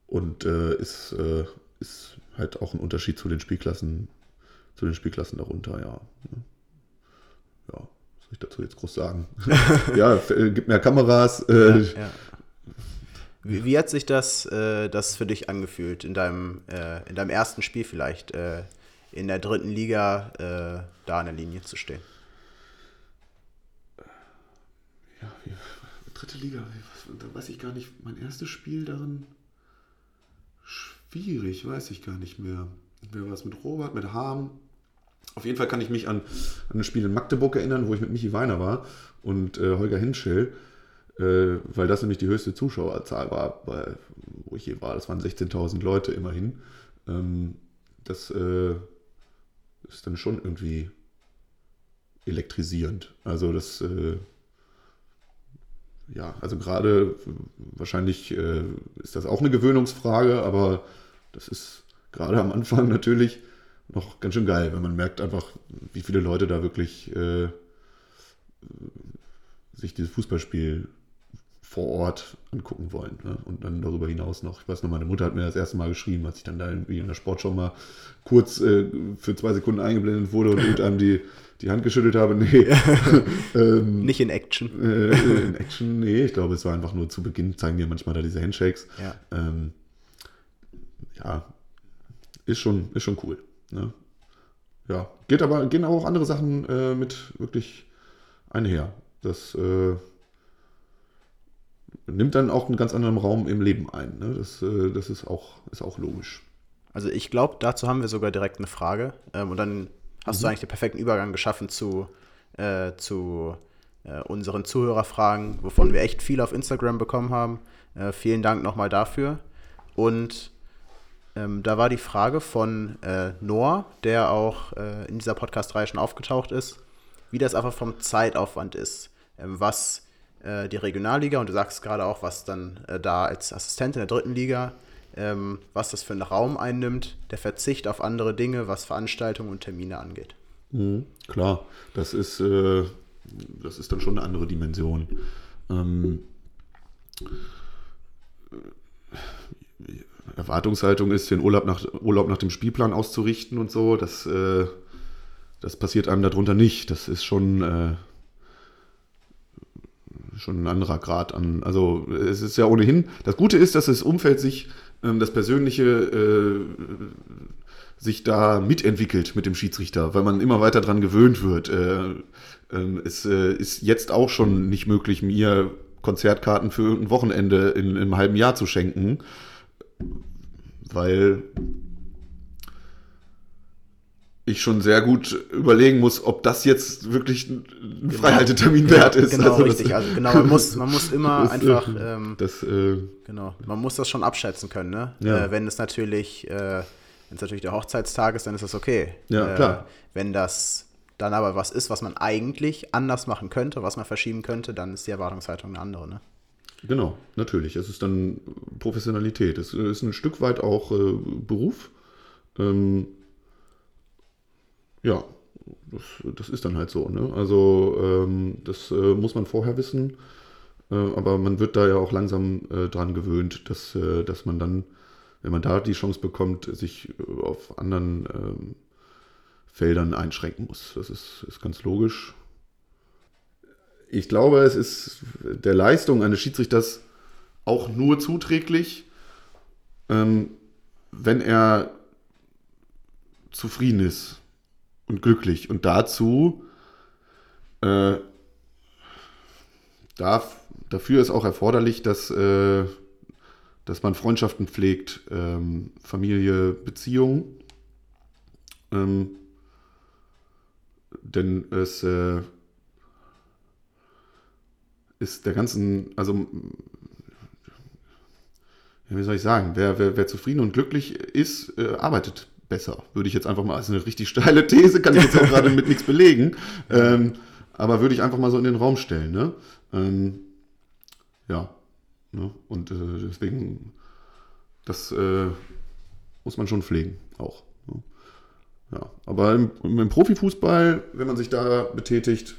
und äh, ist, äh, ist halt auch ein Unterschied zu den Spielklassen, zu den Spielklassen darunter, ja. Ja, was soll ich dazu jetzt groß sagen? ja, äh, gibt mehr Kameras. Äh, ja. Wie, wie, hat sich das, äh, das für dich angefühlt in deinem, äh, in deinem ersten Spiel vielleicht, äh, in der dritten Liga äh, da an der Linie zu stehen? Ja, wie, dritte Liga, da weiß ich gar nicht, mein erstes Spiel darin schwierig, weiß ich gar nicht mehr. Wer war es mit Robert, mit Harm? Auf jeden Fall kann ich mich an, an ein Spiel in Magdeburg erinnern, wo ich mit Michi Weiner war und äh, Holger Hinschel, äh, weil das nämlich die höchste Zuschauerzahl war, bei, wo ich hier war. Das waren 16.000 Leute immerhin. Ähm, das äh, ist dann schon irgendwie elektrisierend. Also das, äh, ja, also gerade wahrscheinlich äh, ist das auch eine Gewöhnungsfrage, aber das ist gerade am Anfang natürlich noch ganz schön geil, wenn man merkt einfach, wie viele Leute da wirklich äh, sich dieses Fußballspiel vor Ort angucken wollen. Ne? Und dann darüber hinaus noch, ich weiß noch, meine Mutter hat mir das erste Mal geschrieben, als ich dann da irgendwie in der Sportschau mal kurz äh, für zwei Sekunden eingeblendet wurde und einem die, die Hand geschüttelt habe. Nee. ähm, Nicht in Action. Äh, in Action, nee. Ich glaube, es war einfach nur zu Beginn, zeigen dir manchmal da diese Handshakes. Ja, ähm, ja ist, schon, ist schon cool. Ne? Ja, geht aber, gehen auch andere Sachen äh, mit wirklich einher. Das äh, nimmt dann auch einen ganz anderen Raum im Leben ein. Ne? Das, äh, das ist, auch, ist auch logisch. Also ich glaube, dazu haben wir sogar direkt eine Frage. Ähm, und dann hast mhm. du eigentlich den perfekten Übergang geschaffen zu, äh, zu äh, unseren Zuhörerfragen, wovon wir echt viel auf Instagram bekommen haben. Äh, vielen Dank nochmal dafür. Und ähm, da war die Frage von äh, Noah, der auch äh, in dieser Podcast-Reihe schon aufgetaucht ist, wie das einfach vom Zeitaufwand ist. Ähm, was äh, die Regionalliga und du sagst gerade auch, was dann äh, da als Assistent in der dritten Liga, ähm, was das für einen Raum einnimmt, der Verzicht auf andere Dinge, was Veranstaltungen und Termine angeht. Mhm, klar, das ist, äh, das ist dann schon eine andere Dimension. Ähm, Erwartungshaltung ist, den Urlaub nach, Urlaub nach dem Spielplan auszurichten und so, das, äh, das passiert einem darunter nicht. Das ist schon, äh, schon ein anderer Grad an. Also es ist ja ohnehin, das Gute ist, dass das Umfeld sich, ähm, das Persönliche äh, sich da mitentwickelt mit dem Schiedsrichter, weil man immer weiter dran gewöhnt wird. Äh, äh, es äh, ist jetzt auch schon nicht möglich, mir Konzertkarten für irgendein Wochenende in, in einem halben Jahr zu schenken weil ich schon sehr gut überlegen muss, ob das jetzt wirklich ein genau. Freihaltetermin wert ist. Genau, also richtig. Also genau, man muss, man muss immer das, einfach, ähm, das, äh, genau, man muss das schon abschätzen können. Ne? Ja. Äh, wenn es natürlich, äh, wenn es natürlich der Hochzeitstag ist, dann ist das okay. Ja, äh, klar. Wenn das dann aber was ist, was man eigentlich anders machen könnte, was man verschieben könnte, dann ist die Erwartungshaltung eine andere. Ne? Genau, natürlich. Es ist dann Professionalität. Es ist ein Stück weit auch äh, Beruf. Ähm, ja, das, das, ist dann halt so. Ne? Also ähm, das äh, muss man vorher wissen. Äh, aber man wird da ja auch langsam äh, dran gewöhnt, dass, äh, dass man dann, wenn man da die Chance bekommt, sich äh, auf anderen ähm, Feldern einschränken muss. Das ist, ist ganz logisch ich glaube, es ist der Leistung eines Schiedsrichters auch nur zuträglich, ähm, wenn er zufrieden ist und glücklich. Und dazu, äh, darf, dafür ist auch erforderlich, dass, äh, dass man Freundschaften pflegt, ähm, Familie, Beziehungen. Ähm, denn es äh, ist der ganzen, also wie soll ich sagen, wer, wer, wer zufrieden und glücklich ist, äh, arbeitet besser. Würde ich jetzt einfach mal, als eine richtig steile These, kann ich jetzt auch gerade mit nichts belegen. Ähm, aber würde ich einfach mal so in den Raum stellen. Ne? Ähm, ja. Ne? Und äh, deswegen, das äh, muss man schon pflegen, auch. Ne? Ja. Aber im, im, Profifußball, wenn man sich da betätigt,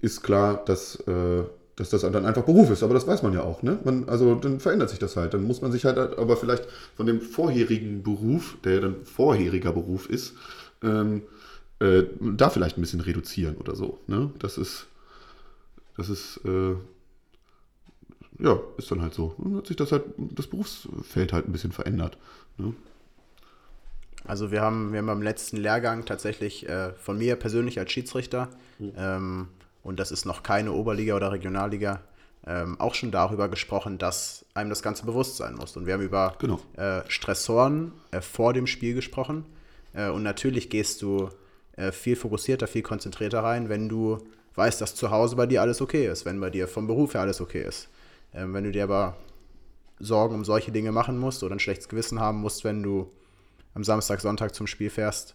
ist klar, dass, äh, dass das dann einfach Beruf ist. Aber das weiß man ja auch. Ne? Man, also dann verändert sich das halt. Dann muss man sich halt aber vielleicht von dem vorherigen Beruf, der dann vorheriger Beruf ist, ähm, äh, da vielleicht ein bisschen reduzieren oder so. Ne? Das ist, das ist, äh, ja, ist dann halt so. Dann hat sich das halt, das Berufsfeld halt ein bisschen verändert. Ne? Also wir haben, wir haben beim letzten Lehrgang tatsächlich äh, von mir persönlich als Schiedsrichter, mhm. ähm, und das ist noch keine Oberliga oder Regionalliga, ähm, auch schon darüber gesprochen, dass einem das Ganze bewusst sein muss. Und wir haben über genau. äh, Stressoren äh, vor dem Spiel gesprochen. Äh, und natürlich gehst du äh, viel fokussierter, viel konzentrierter rein, wenn du weißt, dass zu Hause bei dir alles okay ist, wenn bei dir vom Beruf her alles okay ist. Ähm, wenn du dir aber Sorgen um solche Dinge machen musst oder ein schlechtes Gewissen haben musst, wenn du am Samstag, Sonntag zum Spiel fährst,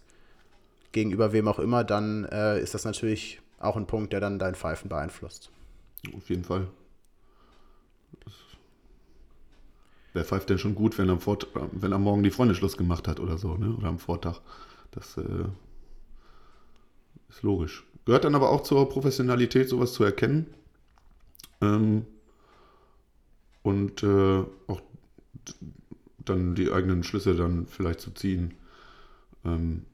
gegenüber wem auch immer, dann äh, ist das natürlich auch ein Punkt, der dann dein Pfeifen beeinflusst. Auf jeden Fall. Wer pfeift denn schon gut, wenn am, Fort wenn am Morgen die Freundin Schluss gemacht hat oder so, ne? oder am Vortag? Das äh, ist logisch. Gehört dann aber auch zur Professionalität, sowas zu erkennen. Ähm, und äh, auch dann die eigenen Schlüsse dann vielleicht zu ziehen. Ähm,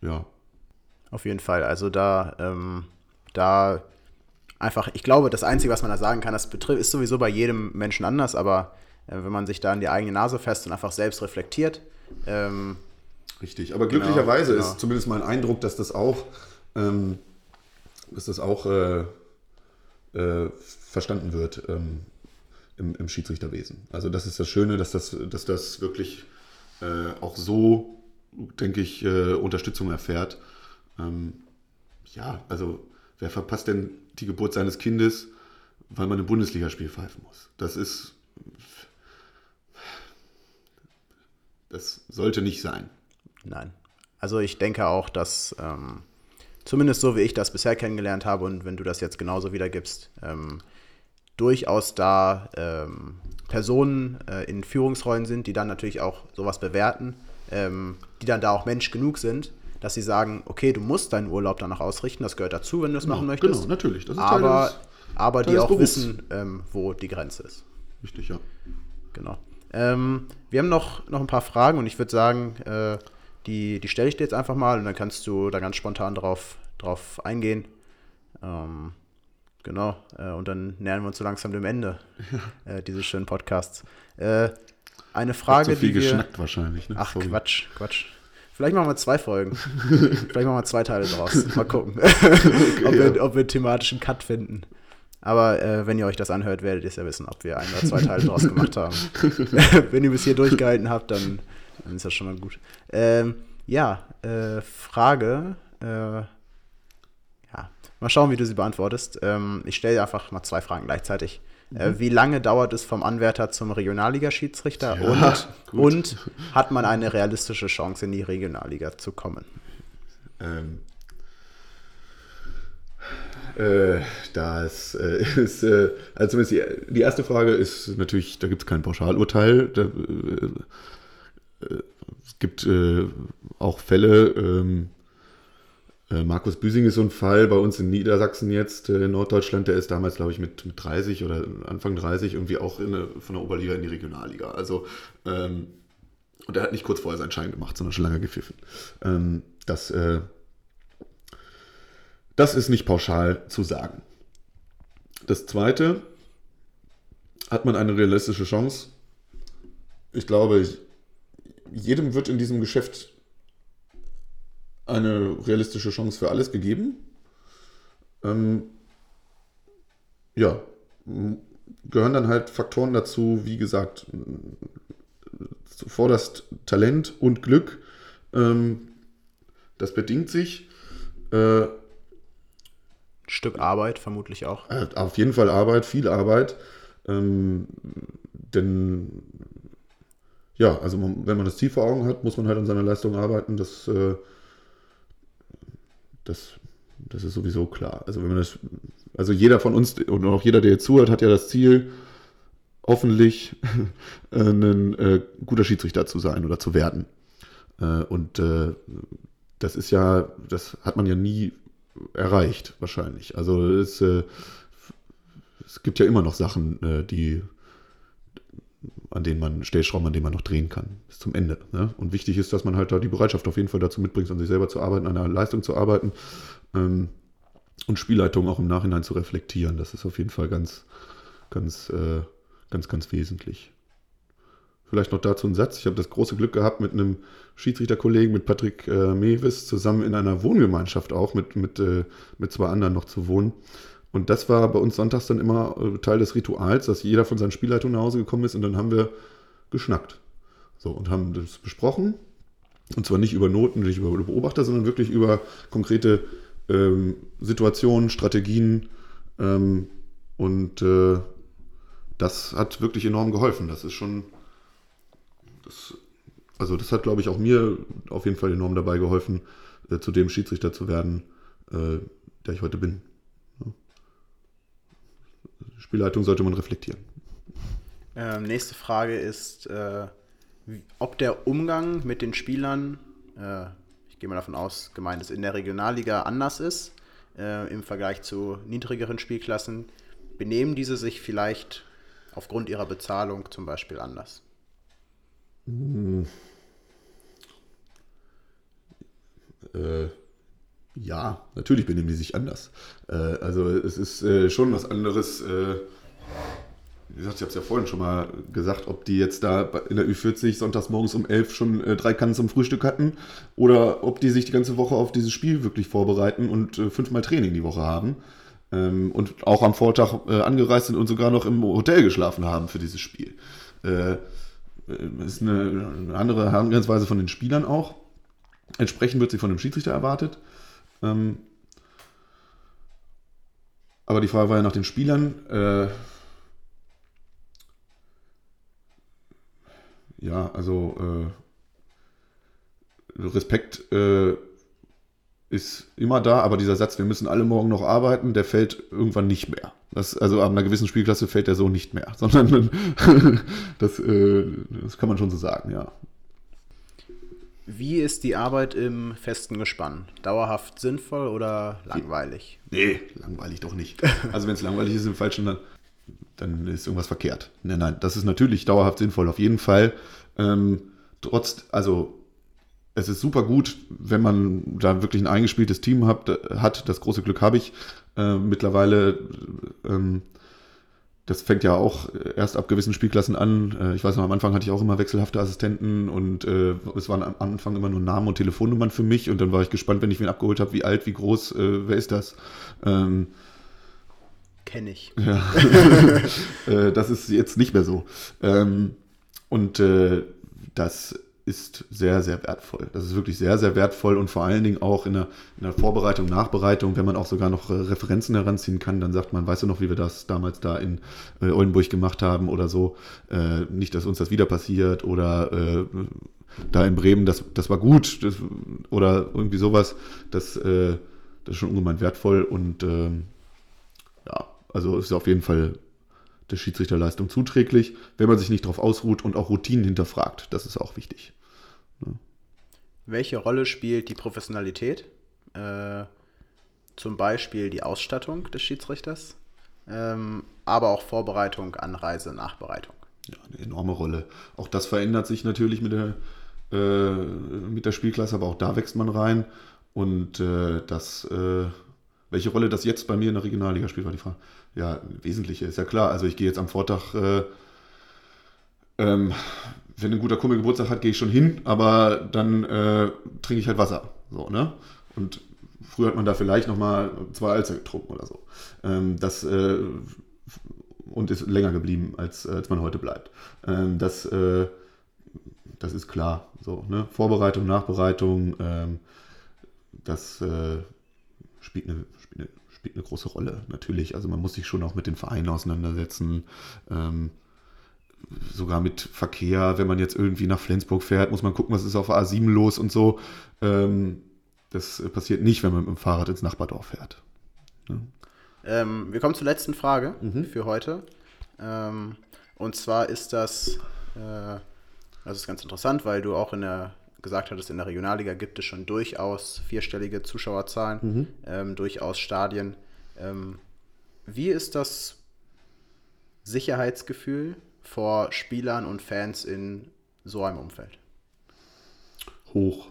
ja. Auf jeden Fall. Also da, ähm, da einfach, ich glaube, das Einzige, was man da sagen kann, das betrifft, ist sowieso bei jedem Menschen anders, aber äh, wenn man sich da an die eigene Nase fest und einfach selbst reflektiert. Ähm, Richtig, aber genau, glücklicherweise genau, genau. ist zumindest mein Eindruck, dass das auch, ähm, dass das auch äh, äh, verstanden wird. Ähm, im, im Schiedsrichterwesen. Also das ist das Schöne, dass das, dass das wirklich äh, auch so, denke ich, äh, Unterstützung erfährt. Ähm, ja, also wer verpasst denn die Geburt seines Kindes, weil man ein Bundesligaspiel pfeifen muss? Das ist, das sollte nicht sein. Nein. Also ich denke auch, dass ähm, zumindest so wie ich das bisher kennengelernt habe und wenn du das jetzt genauso wiedergibst, ähm, durchaus da ähm, Personen äh, in Führungsrollen sind, die dann natürlich auch sowas bewerten, ähm, die dann da auch Mensch genug sind, dass sie sagen, okay, du musst deinen Urlaub danach ausrichten, das gehört dazu, wenn du es genau, machen möchtest. Genau, natürlich. Das ist aber des, aber die auch Berufs. wissen, ähm, wo die Grenze ist. Richtig, ja. Genau. Ähm, wir haben noch, noch ein paar Fragen und ich würde sagen, äh, die, die stelle ich dir jetzt einfach mal und dann kannst du da ganz spontan drauf, drauf eingehen. Ähm, Genau. Äh, und dann nähern wir uns so langsam dem Ende äh, dieses schönen Podcasts. Äh, eine Frage, Hat so viel die wir, geschnackt wahrscheinlich. Ne? Ach, Sorry. Quatsch, Quatsch. Vielleicht machen wir zwei Folgen. Vielleicht machen wir zwei Teile draus. Mal gucken, okay, ob, wir, ja. ob wir thematischen Cut finden. Aber äh, wenn ihr euch das anhört, werdet ihr es ja wissen, ob wir ein oder zwei Teile draus gemacht haben. wenn ihr bis hier durchgehalten habt, dann, dann ist das schon mal gut. Ähm, ja, äh, Frage. Äh, Mal schauen, wie du sie beantwortest. Ähm, ich stelle einfach mal zwei Fragen gleichzeitig. Äh, mhm. wie lange dauert es vom Anwärter zum Regionalliga-Schiedsrichter ja, und, und, hat man eine realistische Chance, in die Regionalliga zu kommen? Ähm, äh, das äh, ist, äh, also die, die, erste Frage ist natürlich, da gibt es kein Pauschalurteil. Da, äh, äh, es gibt auch Fälle, ähm, äh, Markus Büsing ist so ein Fall bei uns in Niedersachsen jetzt, äh, in Norddeutschland, der ist damals, glaube ich, mit, mit 30 oder Anfang 30 irgendwie auch eine, von der Oberliga in die Regionalliga. Also, ähm, und er hat nicht kurz vorher seinen Schein gemacht, sondern schon lange gepfiffen. Ähm, das, äh, das ist nicht pauschal zu sagen. Das zweite, hat man eine realistische Chance? Ich glaube, jedem wird in diesem Geschäft eine realistische Chance für alles gegeben. Ähm, ja, gehören dann halt Faktoren dazu, wie gesagt, zuvorderst Talent und Glück. Ähm, das bedingt sich. Äh, Stück Arbeit vermutlich auch. Äh, auf jeden Fall Arbeit, viel Arbeit. Ähm, denn ja, also man, wenn man das Ziel vor Augen hat, muss man halt an seiner Leistung arbeiten. Das, äh, das, das ist sowieso klar. Also wenn man das, also jeder von uns und auch jeder, der jetzt zuhört, hat ja das Ziel, hoffentlich ein äh, guter Schiedsrichter zu sein oder zu werden. Äh, und äh, das ist ja, das hat man ja nie erreicht, wahrscheinlich. Also es, äh, es gibt ja immer noch Sachen, äh, die an denen man, Stellschrauben, an denen man noch drehen kann, bis zum Ende. Ne? Und wichtig ist, dass man halt da die Bereitschaft auf jeden Fall dazu mitbringt, an sich selber zu arbeiten, an der Leistung zu arbeiten ähm, und Spielleitung auch im Nachhinein zu reflektieren. Das ist auf jeden Fall ganz, ganz, äh, ganz, ganz wesentlich. Vielleicht noch dazu ein Satz. Ich habe das große Glück gehabt, mit einem Schiedsrichterkollegen, mit Patrick äh, Mewis, zusammen in einer Wohngemeinschaft auch mit, mit, äh, mit zwei anderen noch zu wohnen. Und das war bei uns sonntags dann immer äh, Teil des Rituals, dass jeder von seinen Spielleitungen nach Hause gekommen ist und dann haben wir geschnackt. So, und haben das besprochen. Und zwar nicht über Noten, nicht über Beobachter, sondern wirklich über konkrete ähm, Situationen, Strategien. Ähm, und äh, das hat wirklich enorm geholfen. Das ist schon. Das, also, das hat, glaube ich, auch mir auf jeden Fall enorm dabei geholfen, äh, zu dem Schiedsrichter zu werden, äh, der ich heute bin. Spielleitung sollte man reflektieren. Ähm, nächste Frage ist, äh, ob der Umgang mit den Spielern, äh, ich gehe mal davon aus, gemeint ist, in der Regionalliga anders ist äh, im Vergleich zu niedrigeren Spielklassen. Benehmen diese sich vielleicht aufgrund ihrer Bezahlung zum Beispiel anders? Hm. Äh, ja, natürlich benehmen die sich anders. Äh, also es ist äh, schon was anderes. Äh, wie gesagt, ich habe es ja vorhin schon mal gesagt, ob die jetzt da in der Ü40 sonntags morgens um 11 schon äh, drei Kannen zum Frühstück hatten oder ob die sich die ganze Woche auf dieses Spiel wirklich vorbereiten und äh, fünfmal Training die Woche haben ähm, und auch am Vortag äh, angereist sind und sogar noch im Hotel geschlafen haben für dieses Spiel. Äh, ist eine, eine andere Herangehensweise von den Spielern auch. Entsprechend wird sie von dem Schiedsrichter erwartet. Ähm, aber die Frage war ja nach den Spielern. Äh, ja, also äh, Respekt äh, ist immer da, aber dieser Satz, wir müssen alle morgen noch arbeiten, der fällt irgendwann nicht mehr. Das, also ab einer gewissen Spielklasse fällt der so nicht mehr, sondern das, äh, das kann man schon so sagen, ja. Wie ist die Arbeit im festen Gespann? Dauerhaft sinnvoll oder langweilig? Nee, langweilig doch nicht. Also wenn es langweilig ist im Falschen, dann, dann ist irgendwas verkehrt. Nein, nein, das ist natürlich dauerhaft sinnvoll, auf jeden Fall. Ähm, trotz, also es ist super gut, wenn man da wirklich ein eingespieltes Team hat. hat das große Glück habe ich äh, mittlerweile. Ähm, das fängt ja auch erst ab gewissen Spielklassen an. Äh, ich weiß noch, am Anfang hatte ich auch immer wechselhafte Assistenten und äh, es waren am Anfang immer nur Namen und Telefonnummern für mich und dann war ich gespannt, wenn ich wen abgeholt habe, wie alt, wie groß, äh, wer ist das? Ähm, Kenne ich. Ja. Äh, das ist jetzt nicht mehr so. Ähm, und äh, das ist sehr, sehr wertvoll. Das ist wirklich sehr, sehr wertvoll und vor allen Dingen auch in der, in der Vorbereitung, Nachbereitung, wenn man auch sogar noch äh, Referenzen heranziehen kann, dann sagt man, weißt du noch, wie wir das damals da in äh, Oldenburg gemacht haben oder so. Äh, nicht, dass uns das wieder passiert oder äh, da in Bremen, das, das war gut das, oder irgendwie sowas. Das, äh, das ist schon ungemein wertvoll und ähm, ja, also ist auf jeden Fall der Schiedsrichterleistung zuträglich, wenn man sich nicht darauf ausruht und auch Routinen hinterfragt. Das ist auch wichtig. Ja. Welche Rolle spielt die Professionalität? Äh, zum Beispiel die Ausstattung des Schiedsrichters, ähm, aber auch Vorbereitung, Anreise, Nachbereitung. Ja, eine enorme Rolle. Auch das verändert sich natürlich mit der, äh, mit der Spielklasse, aber auch da wächst man rein. Und äh, das, äh, welche Rolle das jetzt bei mir in der Regionalliga spielt, war die Frage. Ja, wesentliche ist ja klar. Also ich gehe jetzt am Vortag, äh, ähm, wenn ein guter Kumpel Geburtstag hat, gehe ich schon hin, aber dann äh, trinke ich halt Wasser. So, ne? Und früher hat man da vielleicht nochmal zwei Alzer getrunken oder so. Ähm, das äh, und ist länger geblieben, als, als man heute bleibt. Ähm, das, äh, das ist klar. So, ne? Vorbereitung, Nachbereitung, ähm, das äh, spielt eine, spielt eine große Rolle, natürlich. Also man muss sich schon auch mit den Vereinen auseinandersetzen. Ähm, sogar mit Verkehr, wenn man jetzt irgendwie nach Flensburg fährt, muss man gucken, was ist auf der A7 los und so. Ähm, das passiert nicht, wenn man mit dem Fahrrad ins Nachbardorf fährt. Ähm, wir kommen zur letzten Frage für heute. Ähm, und zwar ist das, äh, das ist ganz interessant, weil du auch in der gesagt hattest, in der Regionalliga gibt es schon durchaus vierstellige Zuschauerzahlen, ähm, durchaus Stadien. Ähm, wie ist das Sicherheitsgefühl vor Spielern und Fans in so einem Umfeld? hoch.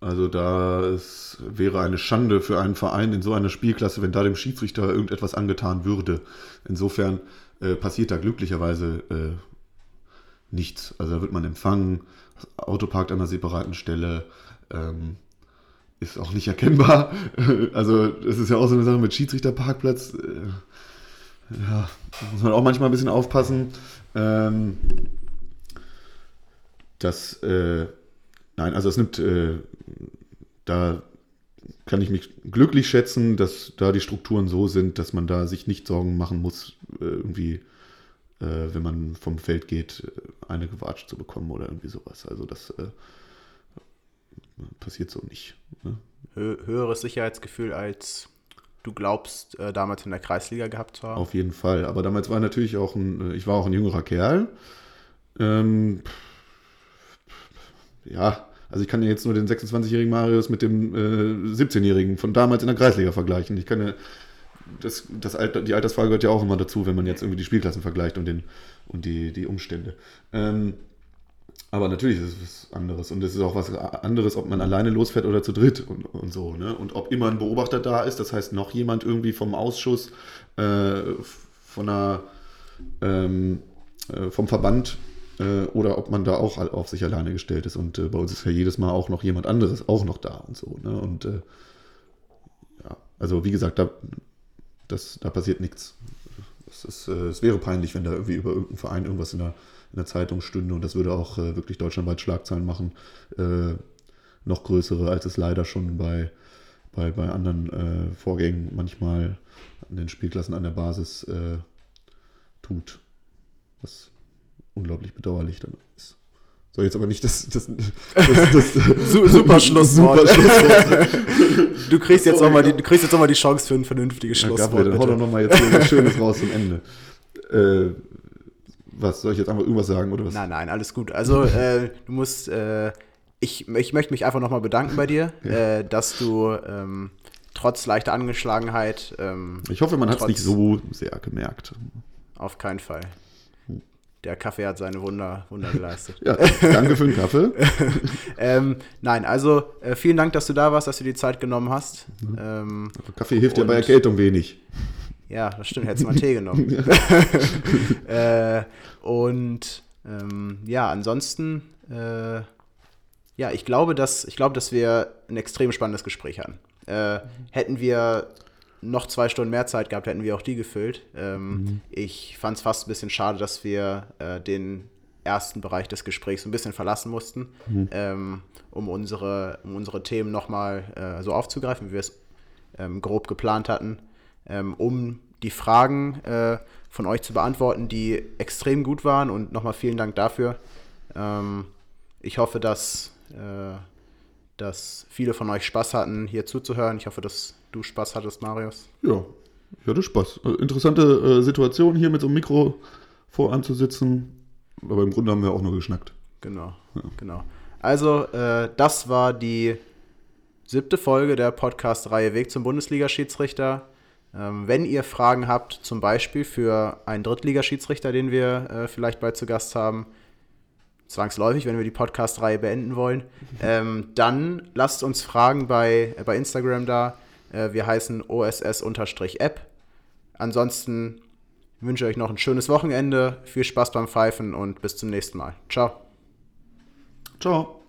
Also da es wäre eine Schande für einen Verein in so einer Spielklasse, wenn da dem Schiedsrichter irgendetwas angetan würde. Insofern äh, passiert da glücklicherweise äh, nichts. Also da wird man empfangen, das Auto parkt an einer separaten Stelle, ähm, ist auch nicht erkennbar. Also es ist ja auch so eine Sache mit Schiedsrichterparkplatz. Äh, ja, muss man auch manchmal ein bisschen aufpassen. Ähm, das, äh, nein, also es nimmt, äh, da kann ich mich glücklich schätzen, dass da die Strukturen so sind, dass man da sich nicht Sorgen machen muss, äh, irgendwie, wenn man vom Feld geht, äh, eine gewatscht zu bekommen oder irgendwie sowas. Also das äh, passiert so nicht. Ne? Hö höheres Sicherheitsgefühl als du glaubst, äh, damals in der Kreisliga gehabt zu haben? Auf jeden Fall. Aber damals war natürlich auch ein, ich war auch ein jüngerer Kerl. Ähm, ja, also ich kann ja jetzt nur den 26-jährigen Marius mit dem äh, 17-jährigen von damals in der Kreisliga vergleichen. Ich kann ja, das, das Alter, die Altersfrage gehört ja auch immer dazu, wenn man jetzt irgendwie die Spielklassen vergleicht und, den, und die, die Umstände. Ähm, aber natürlich ist es was anderes. Und es ist auch was anderes, ob man alleine losfährt oder zu dritt und, und so. Ne? Und ob immer ein Beobachter da ist, das heißt noch jemand irgendwie vom Ausschuss, äh, von einer, ähm, äh, vom Verband äh, oder ob man da auch auf sich alleine gestellt ist. Und äh, bei uns ist ja jedes Mal auch noch jemand anderes auch noch da und so. Ne? Und äh, ja, also wie gesagt, da, das, da passiert nichts. Es, ist, äh, es wäre peinlich, wenn da irgendwie über irgendeinen Verein irgendwas in der, in der Zeitung stünde und das würde auch äh, wirklich deutschlandweit Schlagzeilen machen. Äh, noch größere, als es leider schon bei, bei, bei anderen äh, Vorgängen manchmal an den Spielklassen an der Basis äh, tut. Was unglaublich bedauerlich dann ist. So, jetzt aber nicht das. das, das, das Su- super Schlusswort. Super Schlusswort. Du kriegst jetzt nochmal die, du kriegst jetzt noch mal die Chance für ein vernünftiges Ja, Schlusswort. Gabriel, dann hau doch nochmal jetzt was Schönes raus zum Ende. Äh, was, soll ich jetzt einfach irgendwas sagen oder was? Nein, nein, alles gut. Also, äh, du musst, äh, ich, ich möchte mich einfach nochmal bedanken bei dir, Ja. äh, dass du ähm, trotz leichter Angeschlagenheit, ähm, Ich hoffe, man hat es nicht so sehr gemerkt. auf keinen Fall. Der Kaffee hat seine Wunder, Wunder geleistet. Ja, danke für den Kaffee. ähm, nein, also äh, vielen Dank, dass du da warst, dass du die Zeit genommen hast. Ähm, Kaffee hilft ja bei Erkältung wenig. Ja, das stimmt, hättest du mal Tee genommen. äh, und ähm, ja, ansonsten, äh, ja, ich glaube, dass, ich glaube, dass wir ein extrem spannendes Gespräch hatten. Äh, hätten wir noch zwei Stunden mehr Zeit gehabt, hätten wir auch die gefüllt. Ähm, Ich fand es fast ein bisschen schade, dass wir äh, den ersten Bereich des Gesprächs ein bisschen verlassen mussten, ähm, um, unsere, um unsere Themen nochmal äh, so aufzugreifen, wie wir es ähm, grob geplant hatten, ähm, um die Fragen äh, von euch zu beantworten, die extrem gut waren. Und nochmal vielen Dank dafür. Ähm, ich hoffe, dass, äh, dass viele von euch Spaß hatten, hier zuzuhören. Ich hoffe, dass du Spaß hattest, Marius. Ja, ich hatte Spaß. Äh, Interessante äh, Situation hier mit so einem Mikro voranzusitzen. Aber im Grunde haben wir auch nur geschnackt. Genau, genau. Also, äh, das war die siebte Folge der Podcast-Reihe Weg zum Bundesliga-Schiedsrichter. Ähm, wenn ihr Fragen habt, zum Beispiel für einen Drittligaschiedsrichter, den wir äh, vielleicht bald zu Gast haben, zwangsläufig, wenn wir die Podcast-Reihe beenden wollen, ähm, dann lasst uns Fragen bei, äh, bei Instagram da. Äh, wir heißen OSS-App. Ansonsten wünsche ich euch noch ein schönes Wochenende, viel Spaß beim Pfeifen und bis zum nächsten Mal. Ciao. Ciao.